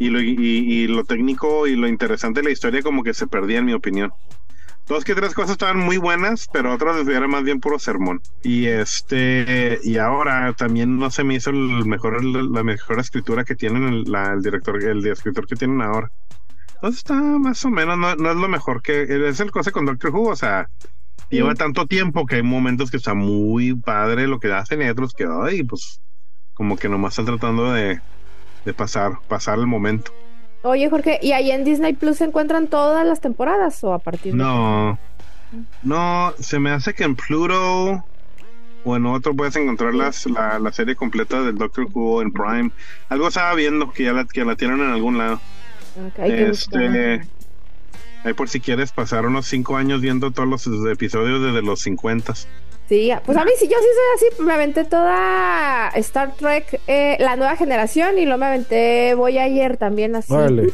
y lo, y, lo técnico y lo interesante de la historia como que se perdía en mi opinión. Dos que tres cosas estaban muy buenas, pero otras era más bien puro sermón. Y este, y ahora también no se me hizo el mejor, la mejor escritura que tienen el, el director, el escritor que tienen ahora. Entonces está más o menos, no, es lo mejor que, es el cosa con Doctor Who, o sea, lleva tanto tiempo que hay momentos que está muy padre lo que hacen y otros que, ay, pues, como que nomás están tratando de, de pasar, pasar el momento. Oye, Jorge, ¿y ahí en Disney Plus se encuentran todas las temporadas o a partir de.? No. No, se me hace que en Pluto o en otro puedes encontrar las, la, serie completa del Doctor Who en Prime. Algo estaba viendo que ya la, que la tienen en algún lado. este, ahí por si quieres pasar unos cinco años viendo todos los episodios desde los 50. Sí, pues a mí sí, yo sí soy así, me aventé toda Star Trek, eh, la nueva generación, y luego me aventé Voy ayer también así. Vale.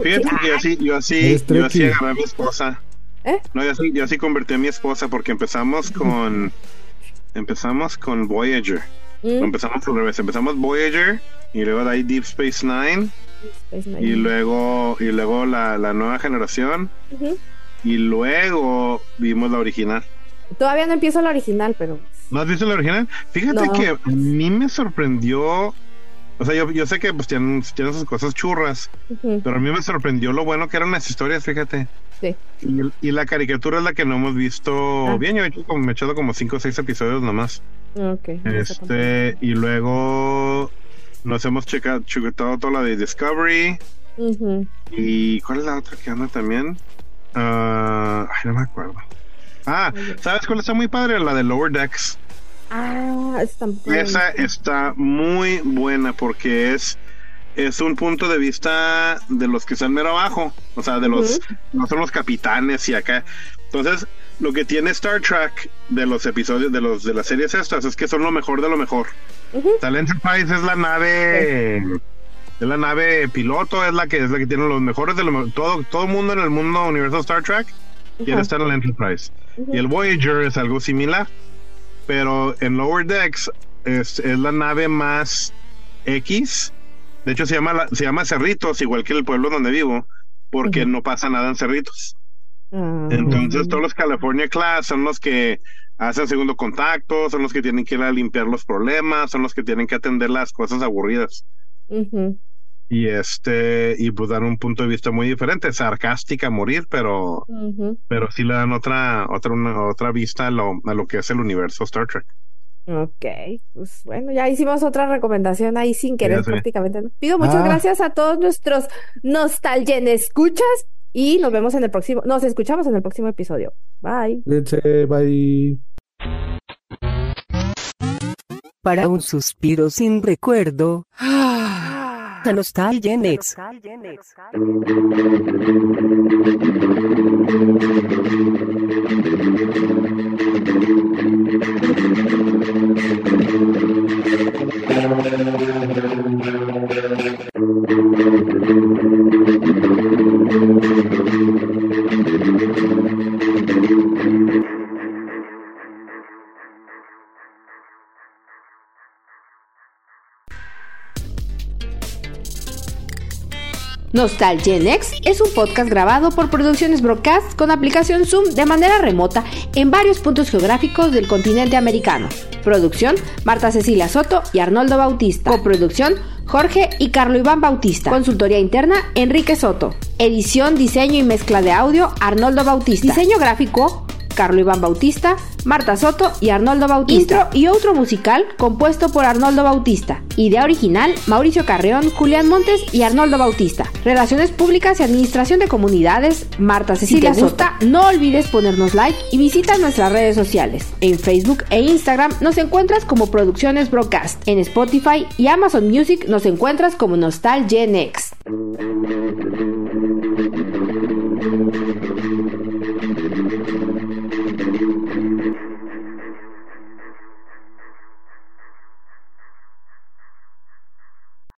Fíjate que yo así, yo así, yo así agarré a mi esposa. ¿Eh? No, yo así, yo así convertí a mi esposa porque empezamos con, empezamos con Voyager. Mm. Empezamos al revés, empezamos Voyager y luego de ahí Deep Space Nine. Y luego, y luego la, la nueva generación. Y luego vimos la original. Todavía no empiezo la original, pero. ¿No has visto la original? Fíjate que a mí me sorprendió. O sea, yo, yo sé que pues tienen, tienen sus cosas churras, pero a mí me sorprendió lo bueno que eran las historias, fíjate. Sí. Y, la caricatura es la que no hemos visto ah. bien. Yo he hecho como, me he echado como 5 o 6 episodios nomás. Ok. Este, y luego nos hemos checado, checado toda la de Discovery. ¿Y cuál es la otra que anda también? Uh, ay, no me acuerdo. Ah, ¿sabes cuál está muy padre? La de Lower Decks. Ah, está Esa está muy buena porque es es un punto de vista de los que están mero abajo, o sea, de los no son los capitanes y acá. Entonces, lo que tiene Star Trek de los episodios de los de las series estas es que son lo mejor de lo mejor. Tal Enterprise es la nave es la nave piloto, es la que es la que tiene los mejores de lo todo todo mundo en el mundo universo Star Trek quiere estar en el Enterprise. Y el Voyager es algo similar, pero en Lower Decks es, la nave más X. De hecho, se llama, se llama Cerritos, igual que el pueblo donde vivo, porque no pasa nada en Cerritos. Ah. Entonces, todos los California Class son los que hacen segundo contacto, son los que tienen que ir a limpiar los problemas, son los que tienen que atender las cosas aburridas y este y pues dan un punto de vista muy diferente sarcástica a morir pero pero sí le dan otra otra otra vista a lo, a lo que es el universo Star Trek Ok, pues bueno, ya hicimos otra recomendación ahí sin querer prácticamente. Pido muchas ah. gracias a todos nuestros Nostalgen escuchas y nos vemos en el próximo, nos escuchamos en el próximo episodio. Bye. bye. Para un suspiro sin recuerdo. Nostalgia Next. Nostalgenex es un podcast grabado por Producciones Broadcast con aplicación Zoom de manera remota en varios puntos geográficos del continente americano. Producción, Marta Cecilia Soto y Arnoldo Bautista. Coproducción, Jorge y Carlo Iván Bautista. Consultoría interna, Enrique Soto. Edición, diseño y mezcla de audio, Arnoldo Bautista. Diseño gráfico, Carlo Iván Bautista, Marta Soto y Arnoldo Bautista. Intro y otro musical compuesto por Arnoldo Bautista. Idea original, Mauricio Carreón, Julián Montes y Arnoldo Bautista. Relaciones públicas y administración de comunidades, Marta Cecilia si te gusta, no olvides ponernos like y visita nuestras redes sociales. En Facebook e Instagram nos encuentras como Producciones Broadcast. En Spotify y Amazon Music nos encuentras como Nostalgia Next.